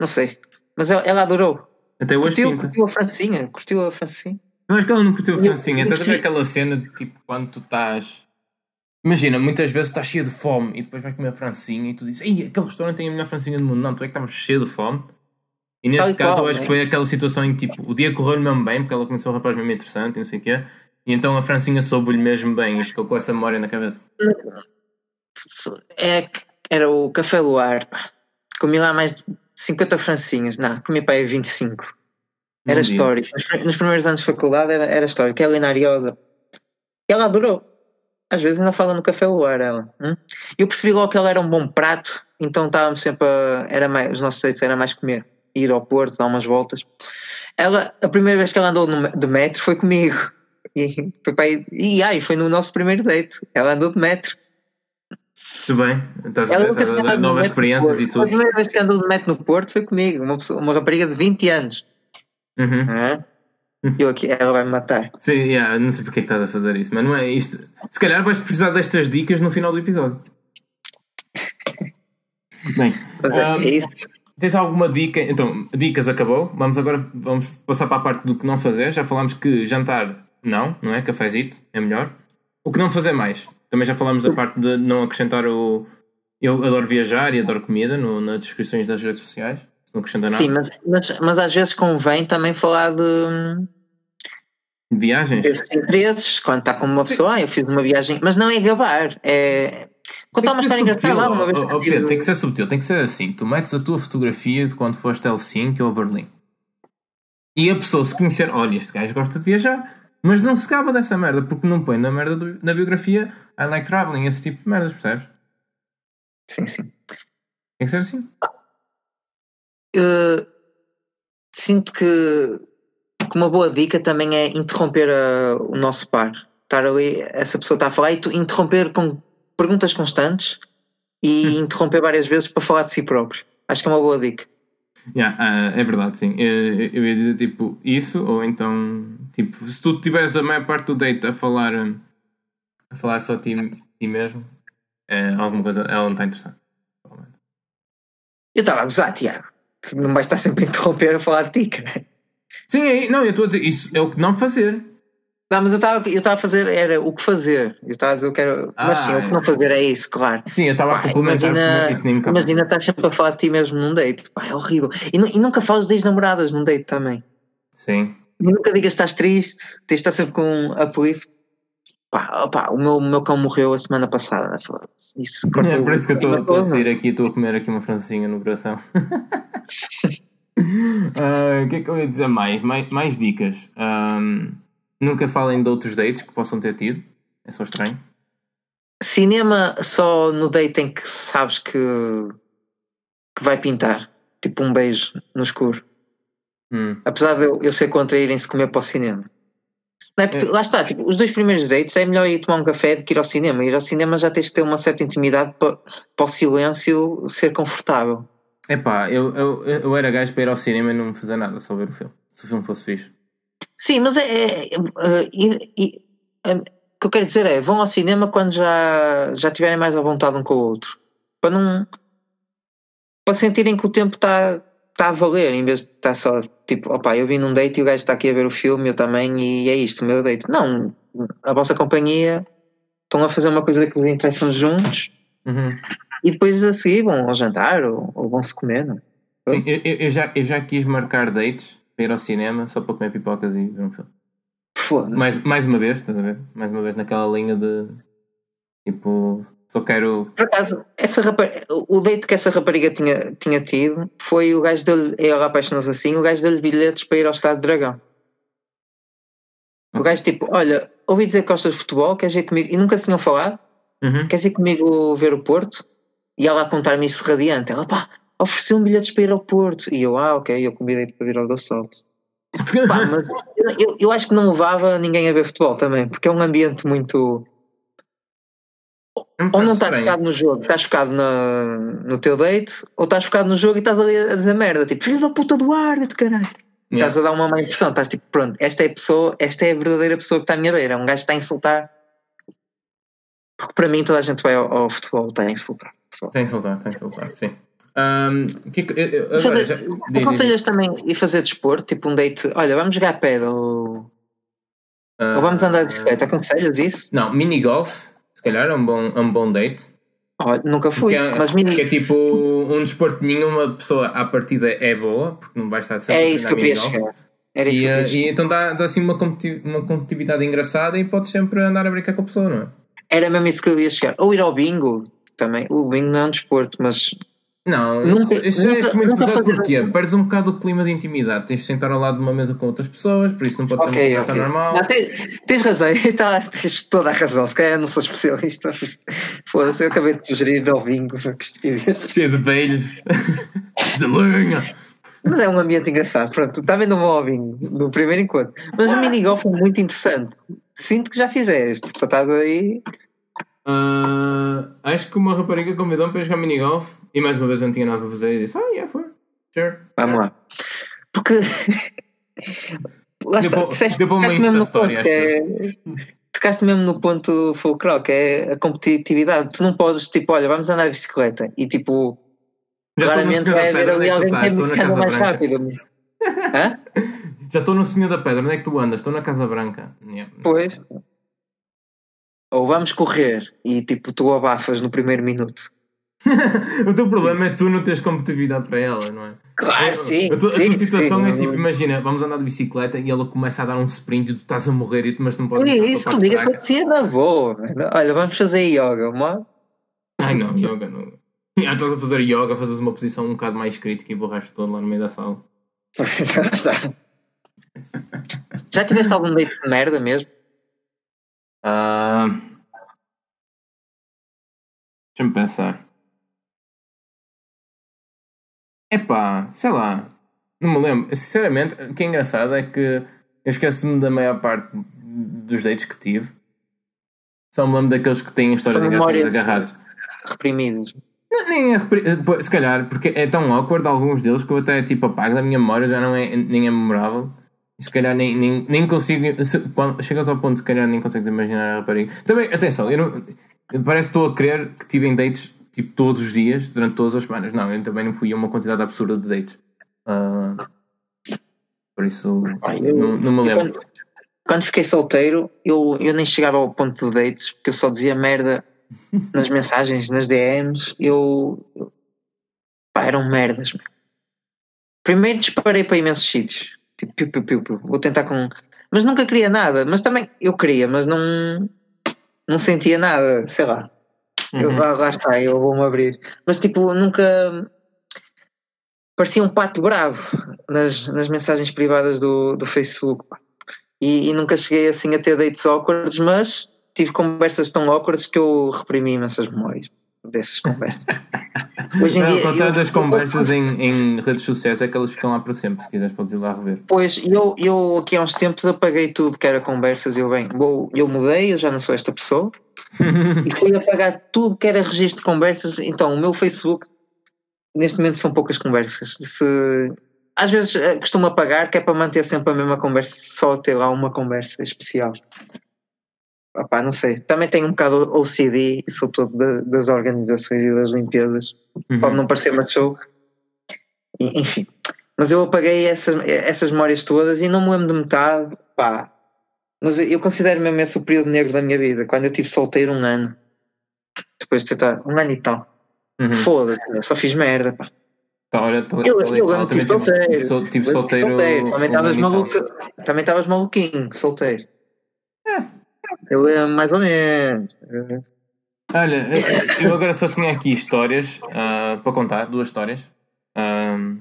Speaker 2: não sei, mas ela, adorou.
Speaker 1: Até hoje
Speaker 2: curtiu,
Speaker 1: pinta.
Speaker 2: curtiu a francinha, curtiu a francinha.
Speaker 1: Eu acho que ela não curtiu a francinha, estás a ver aquela cena de tipo quando tu estás. Imagina, muitas vezes estás cheio de fome e depois vais comer a francinha e tu dizes, ei, aquele restaurante tem a melhor francinha do mundo. Não, tu é que estavas cheio de fome e neste caso qual, eu acho que foi aquela situação em que tipo, o dia correu-lhe mesmo bem, porque ela conheceu um rapaz mesmo interessante e não sei o quê, e então a Francinha soube-lhe mesmo bem e ficou com essa memória na cabeça.
Speaker 2: É, era o Café Luar, comi lá mais de 50 francinhas, não, comi para aí 25. Era histórico. Nos primeiros anos de faculdade era, era histórico, ela é linariosa. E ela adorou. Às vezes ainda fala no Café Luar, ela. Hum? Eu percebi logo que ela era um bom prato, então estávamos sempre a. Era mais, os nossos dates era mais comer ir ao Porto, dar umas voltas. Ela, a primeira vez que ela andou de metro foi comigo. E aí, e ai, foi no nosso primeiro date. Ela andou de metro.
Speaker 1: Muito bem, estás a, ver, estás a dar novas experiências e tudo. A
Speaker 2: primeira vez que andou de metro no Porto foi comigo, uma, pessoa, uma rapariga de 20 anos. Uhum. Ah, eu aqui, ela vai me matar.
Speaker 1: Sim, yeah, não sei porque é que estás a fazer isso, mas não é isto. Se calhar vais precisar destas dicas no final do episódio. Bem, é, um, é isso. Tens alguma dica? Então, dicas acabou. Vamos agora vamos passar para a parte do que não fazer. Já falámos que jantar não, não é? Cafezito é melhor. O que não fazer mais? Também já falámos da parte de não acrescentar o. Eu adoro viajar e adoro comida no, nas descrições das redes sociais. Não acrescenta nada.
Speaker 2: Sim, mas, mas, mas às vezes convém também falar de.
Speaker 1: Viagens?
Speaker 2: Esses interesses, quando está com uma pessoa, ah, eu fiz uma viagem, mas não é gabar, é, Contar uma história engraçada lá uma vez. Oh,
Speaker 1: oh, Pedro, tem que ser subtil, tem que ser assim. Tu metes a tua fotografia de quando foste a Helsinki ou a Berlim. E a pessoa se conhecer, olha, este gajo gosta de viajar, mas não se gaba dessa merda, porque não põe na merda do, na biografia I like traveling, esse tipo de merdas, percebes?
Speaker 2: Sim, sim.
Speaker 1: Tem que ser assim.
Speaker 2: Uh, sinto que, que uma boa dica também é interromper a, o nosso par. Estar ali, essa pessoa está a falar e tu interromper com perguntas constantes e hum. interromper várias vezes para falar de si próprio. Acho que é uma boa dica.
Speaker 1: Yeah, uh, é verdade, sim. Eu, eu ia dizer tipo isso, ou então, tipo, se tu tivesse a maior parte do date a falar, a falar só a ti, ti mesmo, é, alguma coisa, ela não está interessante.
Speaker 2: Eu estava a gozar, Tiago. Não vais estar sempre a interromper a falar de ti, cara.
Speaker 1: Sim, é, não, eu estou a dizer, isso é o que não fazer.
Speaker 2: Não, mas eu estava eu a fazer, era o que fazer. Eu estava a dizer, eu quero. Ah, mas sim, ah, o que não fazer é isso, claro.
Speaker 1: Sim, eu estava a complementar
Speaker 2: imagina, isso nem Imagina, estás sempre a falar de ti mesmo num date. Pá, é horrível. E, e nunca falas de namoradas num date também.
Speaker 1: Sim.
Speaker 2: E nunca digas que estás triste, tens de estar sempre com um uplift. Pá, pá, o, meu, o meu cão morreu a semana passada. Isso
Speaker 1: é por isso que eu estou a sair aqui e estou a comer aqui uma francesinha no coração. Ah, o uh, que é que eu ia dizer mais? Mais, mais dicas. Um, nunca falem de outros dates que possam ter tido. É só estranho.
Speaker 2: Cinema só no date em que sabes que, que vai pintar. Tipo um beijo no escuro. Hum. Apesar de eu, eu ser contra irem-se comer para o cinema. Não é porque, é. Lá está, tipo, os dois primeiros dates é melhor ir tomar um café do que ir ao cinema. Ir ao cinema já tens que ter uma certa intimidade para, para o silêncio ser confortável.
Speaker 1: É pá, eu, eu, eu era gajo para ir ao cinema e não me fazer nada, só ver o filme. Se o filme fosse fixe.
Speaker 2: Sim, mas é. é, é, é, o que eu quero dizer é: vão ao cinema quando já, já tiverem mais à vontade um com o outro. Para não. Para sentirem que o tempo está tá a valer, em vez de estar só tipo, opá, eu vim num date e o gajo está aqui a ver o filme, eu também, e é isto, o meu date. Não, a vossa companhia estão a fazer uma coisa que vos interessam juntos uhum. e depois a seguir vão ao jantar ou, ou vão se comer.
Speaker 1: É? Sim, eu, eu, já, eu já quis marcar dates para ir ao cinema só para comer pipocas e ver um filme. Mais, mais uma vez, estás a ver? Mais uma vez naquela linha de tipo só quero.
Speaker 2: Por acaso, essa o date que essa rapariga tinha, tinha tido foi o gajo dele, ela apaixonou-se assim, o gajo deu-lhe bilhetes para ir ao Estado de Dragão. O gajo tipo, olha, ouvi dizer que gostas de futebol, queres ir comigo? E nunca se tinham falado? Uhum. Queres ir comigo ver o Porto? E ela a contar-me isso radiante. Ela, pá, ofereceu um bilhetes para ir ao Porto. E eu, ah, ok, eu convidei-te para ir ao do Assalto. pá, mas eu, eu acho que não levava ninguém a ver futebol também, porque é um ambiente muito é um ou não estás focado no jogo, estás focado na, no teu date, ou estás focado no jogo e estás ali a dizer merda, tipo, filho da puta do árbitro, caralho. Yeah. Estás a dar uma má impressão, estás tipo, pronto, esta é a pessoa, esta é a verdadeira pessoa que está à minha beira. É um gajo que está a insultar. Porque para mim toda a gente vai ao, ao futebol, está a insultar.
Speaker 1: Está a insultar, está a insultar, sim. Um, que,
Speaker 2: eu, agora, já, aconselhas também ir fazer desporto, tipo um date, olha, vamos jogar pedra ou, uh, ou vamos andar de bicicleta, aconselhas isso?
Speaker 1: Não, mini golf calhar é um bom, é um bom date.
Speaker 2: Oh, nunca fui,
Speaker 1: é,
Speaker 2: mas mini...
Speaker 1: que é tipo um desporto de nenhuma pessoa à partida é boa, porque não vai estar sempre
Speaker 2: É isso que eu queria chegar. Era
Speaker 1: isso e, uh, e então dá, dá assim uma, uma competitividade engraçada e podes sempre andar a brincar com a pessoa, não é?
Speaker 2: Era mesmo isso que eu ia chegar. Ou ir ao bingo também. O bingo não é um desporto, mas
Speaker 1: não, nunca, isso, isso nunca, é muito pesado porque perdes um bocado o clima de intimidade. Tens de sentar ao lado de uma mesa com outras pessoas, por isso não pode okay, ser uma okay. normal. Não,
Speaker 2: tens, tens razão, tá, tens toda a razão. Se calhar não sou especialista. Foda-se, eu acabei de sugerir de vinho, que estupidez.
Speaker 1: Cheio de velhos, de linha.
Speaker 2: Mas é um ambiente engraçado. Pronto, está vendo o vinho no primeiro encontro. Mas o minigolf é muito interessante. Sinto que já fizeste, para estás aí.
Speaker 1: Uh, acho que uma rapariga convidou-me para jogar minigolf e mais uma vez eu não tinha nada a fazer e disse: Ah, yeah, for, sure.
Speaker 2: Vamos lá. Porque. lá está, deu, disseste, deu uma mesmo história, ponto, é, Tocaste mesmo no ponto fulcral, que é a competitividade. Tu não podes, tipo, olha, vamos andar de bicicleta e tipo. Já claramente vai haver ali alguém que é mais rápido.
Speaker 1: Hã? Já estou no Senhor da Pedra, onde é que tu andas? Estou na Casa Branca. Yeah.
Speaker 2: Pois. Ou vamos correr e tipo tu abafas no primeiro minuto.
Speaker 1: o teu problema é tu não teres competitividade para ela, não é?
Speaker 2: Claro, sim.
Speaker 1: A tua,
Speaker 2: sim, a
Speaker 1: tua situação sim, é tipo, imagina, vamos andar de bicicleta e ela começa a dar um sprint e tu estás a morrer, mas não podes.
Speaker 2: Sim, isso comigo acontecia na boa. Olha, vamos fazer yoga, mano.
Speaker 1: Ai não, yoga não. Ah, estás a fazer yoga, fazes uma posição um bocado mais crítica e borraste todo lá no meio da sala.
Speaker 2: Já tiveste algum date de merda mesmo?
Speaker 1: Uh... Deixa-me pensar. Epá, sei lá. Não me lembro. Sinceramente, o que é engraçado é que eu esqueço-me da maior parte dos dates que tive. Só me lembro daqueles que têm histórias engraçadas agarrados.
Speaker 2: Reprimidos.
Speaker 1: Nem é se calhar, porque é tão awkward alguns deles que eu até tipo apago da minha memória, já não é, nem é memorável se calhar nem, nem, nem consigo. Se, quando chegas ao ponto, se calhar nem consegues imaginar a rapariga. Também, atenção, eu não, parece que estou a crer que tive em dates tipo todos os dias, durante todas as semanas. Não, eu também não fui a uma quantidade absurda de dates. Uh, por isso, eu, não, não, me lembro.
Speaker 2: Quando, quando, fiquei solteiro, eu, eu nem chegava ao ponto de dates, porque eu só dizia merda nas mensagens, nas DMs. Eu. Pá, eram merdas. Primeiro disparei para imensos sítios Tipo, piu, piu, piu, piu. Vou tentar com. Mas nunca queria nada. Mas também eu queria, mas não. não sentia nada, sei lá. Uhum. Eu, lá, lá está, eu vou-me abrir. Mas tipo, nunca parecia um pato bravo nas, nas mensagens privadas do, do Facebook. E, e, nunca cheguei assim a ter dates awkwards, mas tive conversas tão awkwards que eu reprimi imensas memórias dessas conversas.
Speaker 1: Hoje em não, dia. Contando as conversas eu, em, em, redes sociais é que elas ficam lá para sempre, se quiseres podes ir lá rever.
Speaker 2: Pois, eu, eu aqui há uns tempos apaguei tudo que era conversas, eu bem, vou, eu mudei, eu já não sou esta pessoa. e fui apagar tudo que era registro de conversas. Então, o meu Facebook neste momento são poucas conversas. Se, às vezes eh, costumo apagar, que é para manter sempre a mesma conversa, só ter lá uma conversa especial. Opá, não sei. Também tenho um bocado OCD e sou todo das organizações e das limpezas. Uhum. Pode não parecer macho. Enfim. Mas eu apaguei essas, essas memórias todas e não me lembro de metade. Pá. Mas eu considero mesmo esse o período negro da minha vida. Quando eu estive solteiro um ano. Depois de tentar. Um ano e tal. Uhum. Foda-se, só fiz merda, pá.
Speaker 1: Pá, olha, tô,
Speaker 2: eu, eu, eu, eu tive solteiro.
Speaker 1: Tive, tive solteiro.
Speaker 2: Também estavas maluco, também estavas maluquinho, solteiro. É. Eu lembro mais ou menos.
Speaker 1: Olha, eu agora só tinha aqui histórias uh, para contar, duas histórias. Um,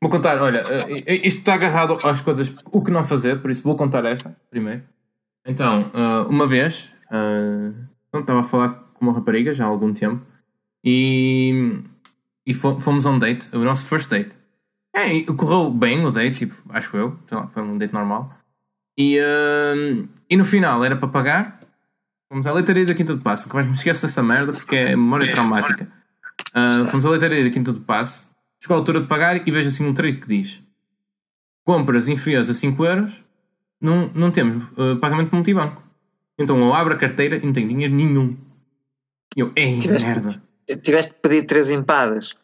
Speaker 1: vou contar, olha, uh, isto está agarrado às coisas, o que não fazer, por isso vou contar esta primeiro. Então, uh, uma vez, estava a falar com uma rapariga já há algum tempo e, e fomos a um date, o nosso first date. É, correu bem o date, tipo, acho eu, lá, foi um date normal. E, uh, e no final era para pagar. Fomos à leitaria da Quinta do Passo. Que mais me esquece dessa merda porque é memória traumática. Uh, fomos à leitaria da Quinta do Passo. Chegou a altura de pagar e vejo assim um trecho que diz: Compras inferiores a 5 euros, não, não temos uh, pagamento multibanco. Então eu abro a carteira e não tenho dinheiro nenhum. E eu, ei, tiveste, merda.
Speaker 2: Tiveste que pedir três empadas.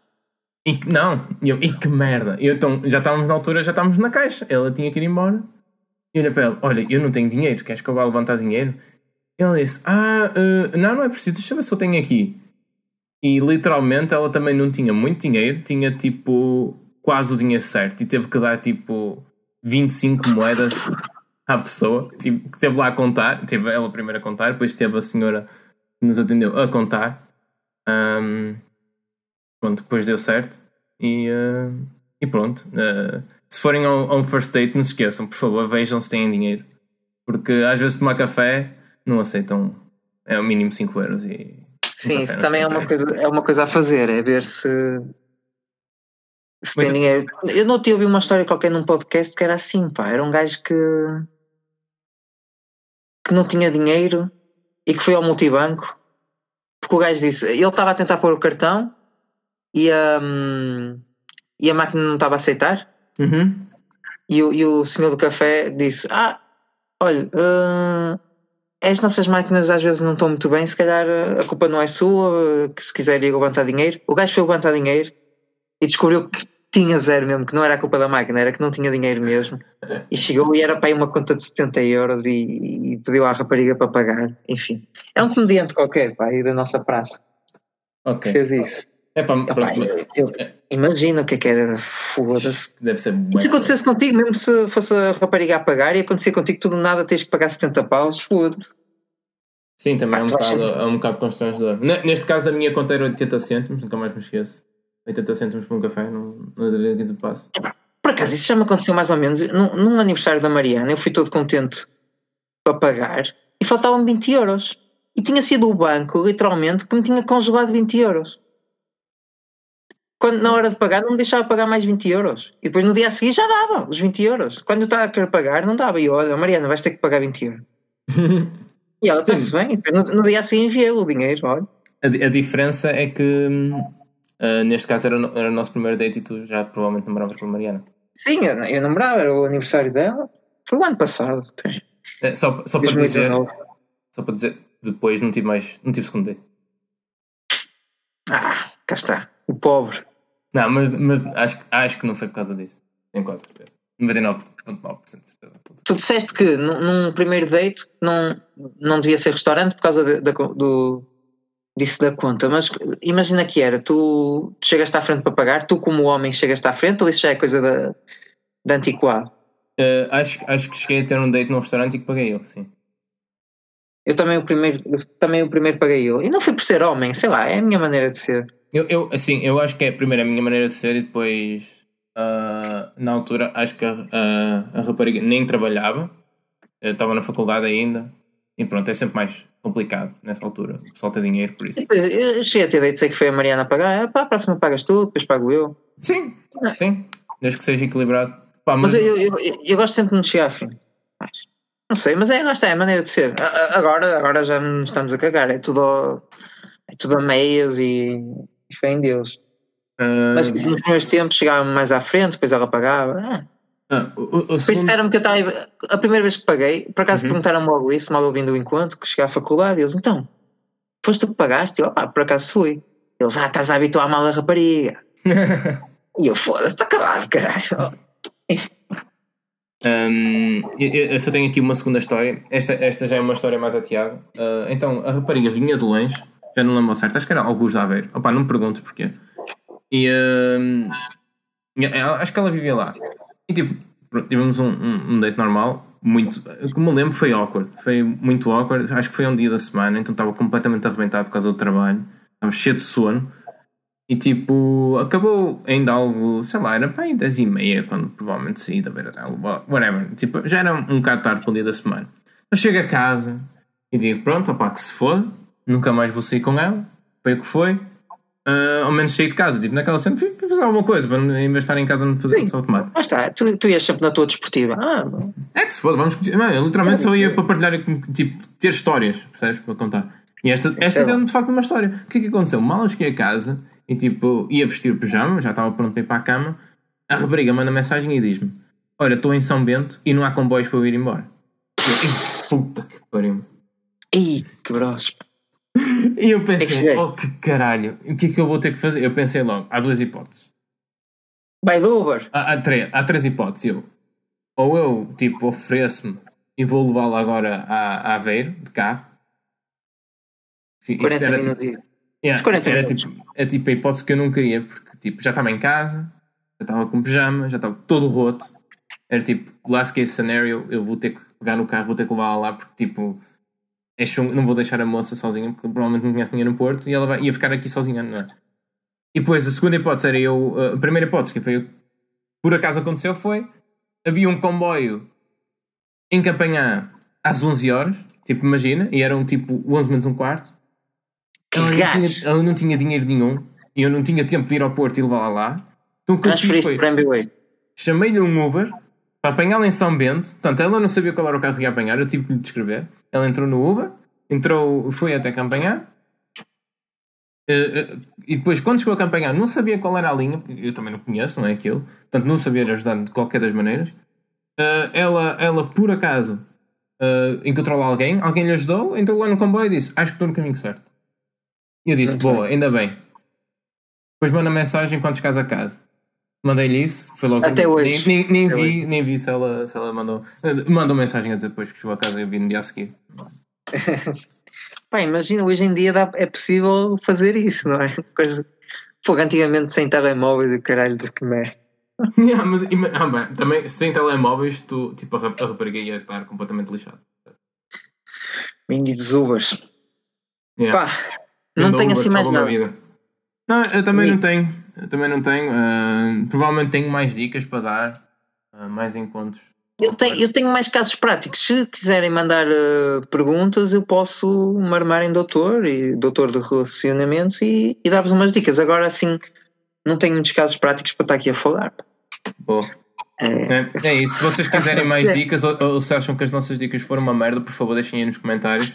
Speaker 1: E, não, eu, e que merda. Eu, então, já estávamos na altura, já estávamos na caixa. Ela tinha que ir embora. Olha para ele: Olha, eu não tenho dinheiro, queres que eu vá levantar dinheiro? Ele disse: Ah, uh, não, não é preciso, deixa eu ver se eu tenho aqui. E literalmente ela também não tinha muito dinheiro, tinha tipo quase o dinheiro certo e teve que dar tipo 25 moedas à pessoa. Tipo, teve lá a contar, teve ela primeiro a contar, depois teve a senhora que nos atendeu a contar. Um, pronto, depois deu certo e, uh, e pronto. Uh, se forem a um first date, não se esqueçam, por favor, vejam se têm dinheiro. Porque às vezes tomar café não aceitam, é o mínimo 5 euros. E
Speaker 2: Sim, isso também é uma, coisa, é uma coisa a fazer, é ver se, se tem dinheiro. Eu não te ouvi uma história qualquer num podcast que era assim, pá, era um gajo que, que não tinha dinheiro e que foi ao multibanco porque o gajo disse, ele estava a tentar pôr o cartão e a, hum, e a máquina não estava a aceitar
Speaker 1: Uhum.
Speaker 2: E, o, e o senhor do café disse: Ah, olha, uh, as nossas máquinas às vezes não estão muito bem, se calhar a culpa não é sua, que se quiser ir levantar dinheiro. O gajo foi levantar dinheiro e descobriu que tinha zero mesmo, que não era a culpa da máquina, era que não tinha dinheiro mesmo. E chegou e era para aí uma conta de 70 euros e, e pediu à rapariga para pagar. Enfim, é um comediante qualquer, pá, aí da nossa praça.
Speaker 1: Ok.
Speaker 2: Fez isso.
Speaker 1: É
Speaker 2: Epá, eu, eu, imagina o que é que era foda-se.
Speaker 1: Deve ser
Speaker 2: Se acontecesse contigo, mesmo se fosse a rapariga a pagar e acontecer contigo tudo nada, tens que pagar 70 paus, foda-se.
Speaker 1: Sim, também é, um bocado, é um bocado constrangedor. Neste caso, a minha conta era 80 cêntimos, nunca mais me esqueço. 80 cêntimos por um café no, no de passo.
Speaker 2: Por acaso, isso já me aconteceu mais ou menos. Num, num aniversário da Mariana, eu fui todo contente para pagar e faltavam 20 euros. E tinha sido o banco, literalmente, que me tinha congelado 20 euros quando, na hora de pagar não me deixava pagar mais 20 euros. E depois no dia a seguir já dava os 20 euros. Quando eu estava a querer pagar, não dava. E eu, olha, Mariana, vais ter que pagar 20 euros. e ela disse bem. No, no, dia a seguir enviei o dinheiro, olha.
Speaker 1: A, a diferença é que uh, neste caso era, era o nosso primeiro date e tu já provavelmente namoravas com a Mariana.
Speaker 2: Sim, eu, eu namorava, era o aniversário dela. Foi o ano passado.
Speaker 1: É, só, só para dizer, só para dizer, depois não tive mais, não tive segundo date.
Speaker 2: Ah, cá está. O pobre.
Speaker 1: Não, mas, mas acho, acho que não foi por causa disso. Tenho quase certeza. 99,9% de certeza.
Speaker 2: Tu disseste que num, num, primeiro date não, não devia ser restaurante por causa de, do, disso da conta, mas imagina que era, tu, tu chegaste à frente para pagar, tu como homem chegaste à frente ou isso já é coisa da, da antiquado?
Speaker 1: Uh, acho, acho que cheguei a ter um date num restaurante e que paguei eu, sim.
Speaker 2: Eu também o primeiro, também o primeiro paguei eu. E não foi por ser homem, sei lá, é a minha maneira de ser.
Speaker 1: Eu, eu assim, eu acho que é primeiro a minha maneira de ser e depois uh, na altura acho que a, a, a rapariga nem trabalhava. Eu estava na faculdade ainda. E pronto, é sempre mais complicado nessa altura. Tem dinheiro por isso.
Speaker 2: Depois, eu cheguei a ter ideia de ser que foi a Mariana a pagar. Ah, pá, a próxima pagas tu, depois pago eu.
Speaker 1: Sim, sim. Desde que seja equilibrado.
Speaker 2: Pá, mas, mas eu, eu, eu, gosto sempre de me chegar à frente. Não sei, mas é, lá está, é a maneira de ser. Agora, agora já nos estamos a cagar, é tudo, é tudo a meias e, e fé em Deus. Uh... Mas nos primeiros tempos chegava mais à frente, depois ela pagava. Ah. Ah, o, o depois disseram-me que eu estava. A primeira vez que paguei, por acaso uhum. perguntaram-me logo isso, mal ouvindo o encontro, que cheguei à faculdade, eles, então, foste tu que pagaste? Eu, ah, por acaso fui. Eles, ah, estás a habituar mal a rapariga. e eu, foda-se, está acabado, caralho.
Speaker 1: Um, eu, eu, só tenho aqui uma segunda história. Esta, esta já é uma história mais ateada. Uh, então, a rapariga vinha de longe, já não lembro certo, acho que era Augusto Aveiro. Opa, não me perguntes porquê. E uh, acho que ela vivia lá. E tipo, tivemos um, um, um, date normal, muito. Como me lembro, foi awkward. Foi muito awkward. Acho que foi um dia da semana, então estava completamente arrebentado por causa do trabalho. Estava cheio de sono. E tipo, acabou ainda algo, sei lá, era aí 10 e meia, quando provavelmente saí da beira dela, whatever. Tipo, já era um bocado tarde para o dia da semana. Eu chego a casa e digo, pronto, opá, que se for, nunca mais vou sair com ela. Foi o que foi. Uh, ao menos saí de casa, tipo, naquela cena, fui, fazer alguma coisa, para em vez de estar em casa não fazer só automático.
Speaker 2: Mas está, tu, tu ias sempre na tua desportiva. Ah,
Speaker 1: é que se for, vamos. Não, eu literalmente só ia para partilhar, tipo, ter histórias, percebes? Para contar. E esta, esta é de facto uma história. O que é que aconteceu? Mal eu cheguei a casa e tipo, ia vestir o pijama, já estava pronto para ir para a cama. A rapariga manda mensagem e diz-me: Olha, estou em São Bento e não há comboios para eu ir embora. Eu, puta que pariu.
Speaker 2: Ih, que brosco.
Speaker 1: E eu pensei: é Oh, que caralho, o que é que eu vou ter que fazer? Eu pensei logo: há duas hipóteses.
Speaker 2: Vai do Uber?
Speaker 1: Há, há, três, há três hipóteses. Eu, ou eu, tipo, ofereço-me e vou levá-la agora a, a Aveiro de carro.
Speaker 2: Sim, 40 era, tipo,
Speaker 1: Yeah, era tipo, é tipo a hipótese que eu não queria, porque tipo, já estava em casa, já estava com pijama, já estava todo roto. Era tipo, last case scenario, eu vou ter que pegar no carro, vou ter que levá-la lá, porque tipo, é chungo, não vou deixar a moça sozinha, porque provavelmente não conhece ninguém no Porto, e ela vai, ia ficar aqui sozinha, não é? E depois a segunda hipótese era eu, a primeira hipótese que foi por acaso aconteceu foi, havia um comboio em Campanhã às 11 horas, tipo, imagina, e eram tipo 11 menos um quarto, ela não, tinha, ela não tinha dinheiro nenhum e eu não tinha tempo de ir ao Porto e levá-la lá. Então o que eu fiz foi. Chamei-lhe um Uber para apanhá-la em São Bento. Portanto, ela não sabia qual era o carro que ia apanhar, eu tive que lhe descrever. Ela entrou no Uber, entrou, foi até Campanhar. Uh, uh, e depois, quando chegou a Campanhar, não sabia qual era a linha, eu também não conheço, não é aquilo. Portanto, não sabia ajudar de qualquer das maneiras. Uh, ela, ela, por acaso, encontrou lá alguém, alguém lhe ajudou, entrou lá no comboio e disse: Acho que estou no caminho certo. E eu disse, boa, ainda bem. Depois manda mensagem quando chegares a casa. Mandei-lhe isso, foi logo.
Speaker 2: Até hoje.
Speaker 1: Nem, nem, nem vi, nem vi se ela, se ela mandou. Mandou mensagem a dizer depois que chegou a casa e eu vi no dia a seguir.
Speaker 2: Pá, imagina, hoje em dia dá, é possível fazer isso, não é? Coisa, fogo, antigamente sem telemóveis e caralho de que merda.
Speaker 1: yeah, mas ah, bem, também sem telemóveis, tu, tipo, a, rapariga ia estar completamente lixada.
Speaker 2: Benditos Ubers. Yeah. Pá, não tenho assim mais nada.
Speaker 1: Não, eu também não tenho. Eu também não tenho. Uh, provavelmente tenho mais dicas para dar, uh, mais encontros.
Speaker 2: Eu tenho, eu tenho mais casos práticos. Se quiserem mandar uh, perguntas, eu posso me armar em doutor e doutor de relacionamentos e, e dar-vos umas dicas. Agora assim, não tenho muitos casos práticos para estar aqui a falar.
Speaker 1: Boa. É. É, é isso. Se vocês quiserem mais dicas ou, ou, se acham que as nossas dicas foram uma merda, por favor, deixem aí nos comentários.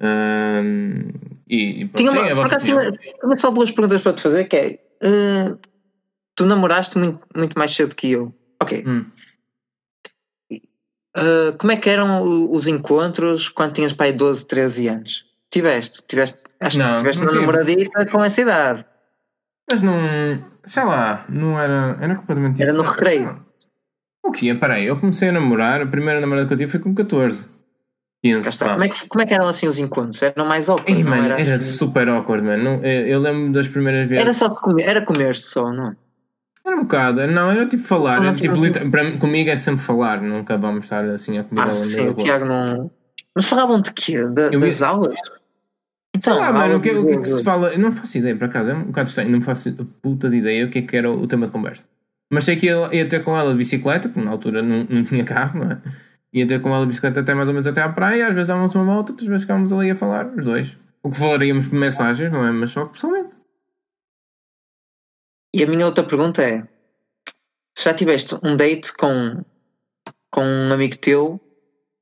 Speaker 1: Um, e, e
Speaker 2: tinha uma, acaso, tinha, tinha só duas perguntas para te fazer que é uh, tu namoraste muito, muito mais cedo que eu ok hum. uh, como é que eram os encontros quando tinhas pai 12, 13 anos? Tiveste, tiveste acho não, que tiveste uma namoradita com essa idade
Speaker 1: mas não sei lá, não era era completamente
Speaker 2: diferente. Era no recreio
Speaker 1: o que? Peraí, eu comecei a namorar, a primeira namorada que eu tive foi com 14
Speaker 2: 15, como, é que, como é que eram assim os encontros? Eram mais awkward? Ei,
Speaker 1: mano,
Speaker 2: era,
Speaker 1: era assim... super awkward, mano. Eu, eu lembro das primeiras vezes.
Speaker 2: Era só de comer, era comer só, não?
Speaker 1: Era um bocado, não, era tipo falar. Era, tipo, para, comigo é sempre falar, nunca vamos estar assim a comer
Speaker 2: ah, Sim, o Tiago não. Mas falavam de quê? Da, das vi... aulas?
Speaker 1: Sei lá, mano, o que, o que, é que se fala? Eu não faço ideia, por acaso, é um bocado estranho, não faço puta de ideia o que é que era o, tema de conversa. Mas sei que ia, ia ter com ela de bicicleta, porque na altura não, não tinha carro, não é? Ia ter com ela de bicicleta até mais ou menos até à praia, às vezes dávamos uma volta, outras vezes ficávamos ali a falar, os dois. O que falaríamos por mensagens, não é? Mas só pessoalmente.
Speaker 2: E a minha outra pergunta é: já tiveste um date com, com um amigo teu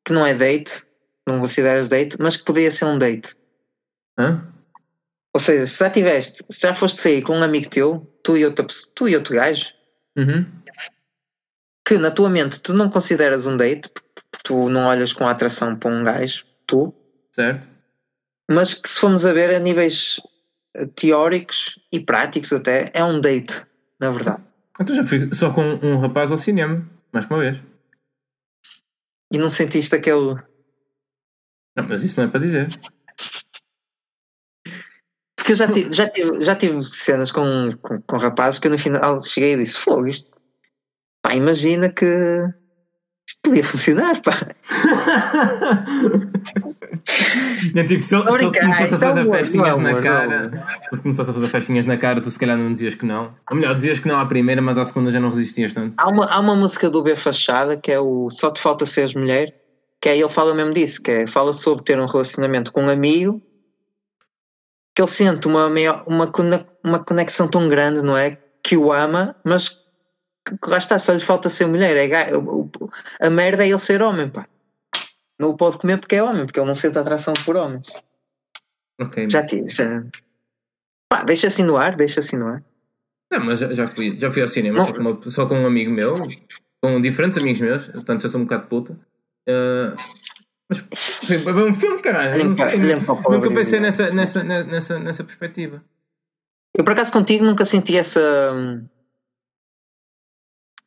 Speaker 2: que não é date, não consideras date, mas que podia ser um date?
Speaker 1: Hã?
Speaker 2: Ou seja, se já tiveste, se já foste sair com um amigo teu, tu e outro, tu e outro gajo,
Speaker 1: uhum.
Speaker 2: que na tua mente tu não consideras um date, tu não olhas com atração para um gajo, tu,
Speaker 1: certo?
Speaker 2: Mas que se formos a ver a níveis eh, teóricos e práticos até, é um date, na verdade.
Speaker 1: Então já fui só com um rapaz ao cinema, mais que uma vez.
Speaker 2: E não sentiste aquele.
Speaker 1: Não, mas isso não é para dizer.
Speaker 2: Porque eu já tive, já tive, já tive cenas com, com, com rapazes que eu no final cheguei e disse: Fogo, isto. Pá, imagina que isto podia funcionar, pá.
Speaker 1: é tipo, se, ele começasse a fazer festinhas na cara, se ele começasse a fazer festinhas na cara, tu se calhar não dizias que não. Ou melhor, dizias que não à primeira, mas à segunda já não resistias tanto.
Speaker 2: Há uma, há uma música do B Fachada que é o Só Te Falta Seres Mulher, que aí ele fala mesmo disso, que é, fala sobre ter um relacionamento com um amigo que ele sente uma, uma, uma conexão tão grande, não é? Que o ama, mas que lá está, só lhe falta ser mulher. É, a merda é ele ser homem, pá. Não o pode comer porque é homem, porque ele não sente atração por homens.
Speaker 1: Ok.
Speaker 2: Já tive, já. Pá, deixa assim no ar, deixa assim no ar.
Speaker 1: Não, mas já, já, fui, já fui ao cinema só com, uma, só com, um amigo meu, com diferentes amigos meus, portanto já sou um bocado puta. Uh, mas foi um filme, caralho. Limpa, não sei, nunca pensei nessa, nessa, nessa, nessa perspectiva.
Speaker 2: Eu por acaso contigo nunca senti essa.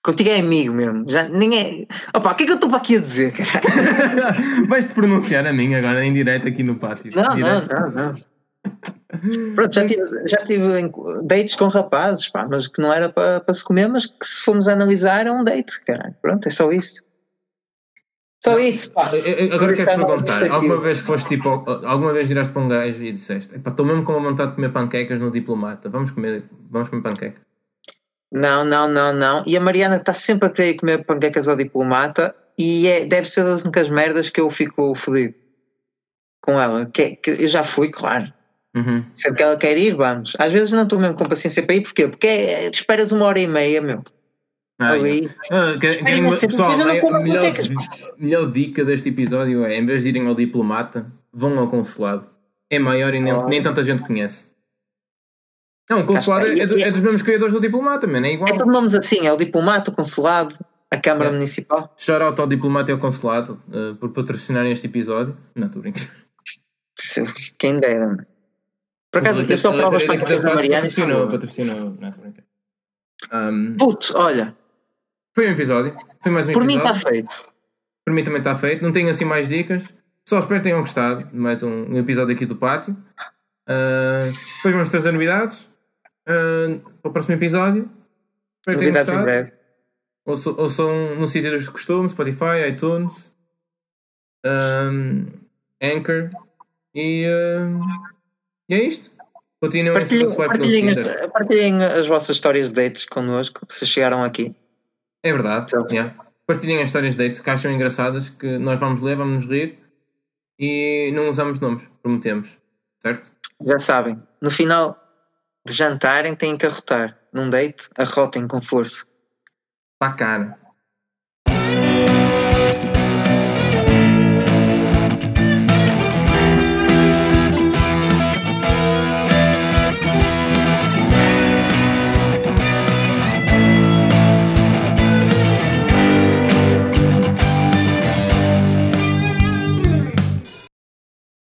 Speaker 2: Contigo é amigo mesmo. Já, ninguém. Opa, o que é que eu estou para aqui a dizer, caralho?
Speaker 1: Vais-te pronunciar a mim agora em direto aqui no pátio.
Speaker 2: Não, não, não, não. Pronto, já tive, já tive dates com rapazes, pá, mas que não era para, para se comer, mas que se formos analisar é um date, caralho. Pronto, é só isso. Só isso, pá.
Speaker 1: Agora quero perguntar, alguma vez foste tipo, alguma vez viraste para um gajo e disseste, estou mesmo com uma vontade de comer panquecas no diplomata, vamos comer, vamos comer panqueca.
Speaker 2: Não, não, não, não. E a Mariana está sempre a querer comer panquecas ao diplomata e é, deve ser das únicas merdas que eu fico fodido com ela. Que, que eu já fui, claro.
Speaker 1: Uhum.
Speaker 2: Sempre que ela quer ir, vamos. Às vezes não estou mesmo com paciência para ir, porquê? Porque é, esperas uma hora e meia, meu.
Speaker 1: Ah, ah, que, que, pessoal, a melhor, melhor dica deste episódio é: em vez de irem ao diplomata, vão ao consulado. É maior e nem, oh. nem tanta gente conhece. Não, o consulado é, é, é, dos mesmos criadores do diplomata, mano. É igual.
Speaker 2: É tudo nomes assim: é o diplomata, o consulado, a Câmara é. Municipal.
Speaker 1: Shout out ao diplomata e ao consulado uh, por patrocinarem este episódio. Não, estou brincando.
Speaker 2: Quem dera, Por acaso, eu só provas para que a Mariana.
Speaker 1: Patrocinou, patrocinou. Não, estou brincando. Um,
Speaker 2: Puto, olha.
Speaker 1: Foi um episódio. Foi mais um
Speaker 2: Por
Speaker 1: episódio.
Speaker 2: mim está feito.
Speaker 1: Por mim também está feito. Não tenho assim mais dicas. Só espero que tenham gostado de mais um, um episódio aqui do pátio. Uh, depois vamos trazer novidades uh, para o próximo episódio.
Speaker 2: Espero que tenham gostado. Em breve.
Speaker 1: Ouçam, ouçam no sítio dos costumes, Spotify, iTunes, um, Anchor e, uh, e é isto. Continuem
Speaker 2: partilhem, partilhem, partilhem as vossas histórias de dates connosco, se chegaram aqui.
Speaker 1: É verdade. Então. Yeah. Partilhem as histórias de dates que acham engraçadas, que nós vamos ler, vamos nos rir e não usamos nomes, prometemos. Certo?
Speaker 2: Já sabem, no final de jantarem têm que arrotar. Num date, arrotem com força.
Speaker 1: Bacana.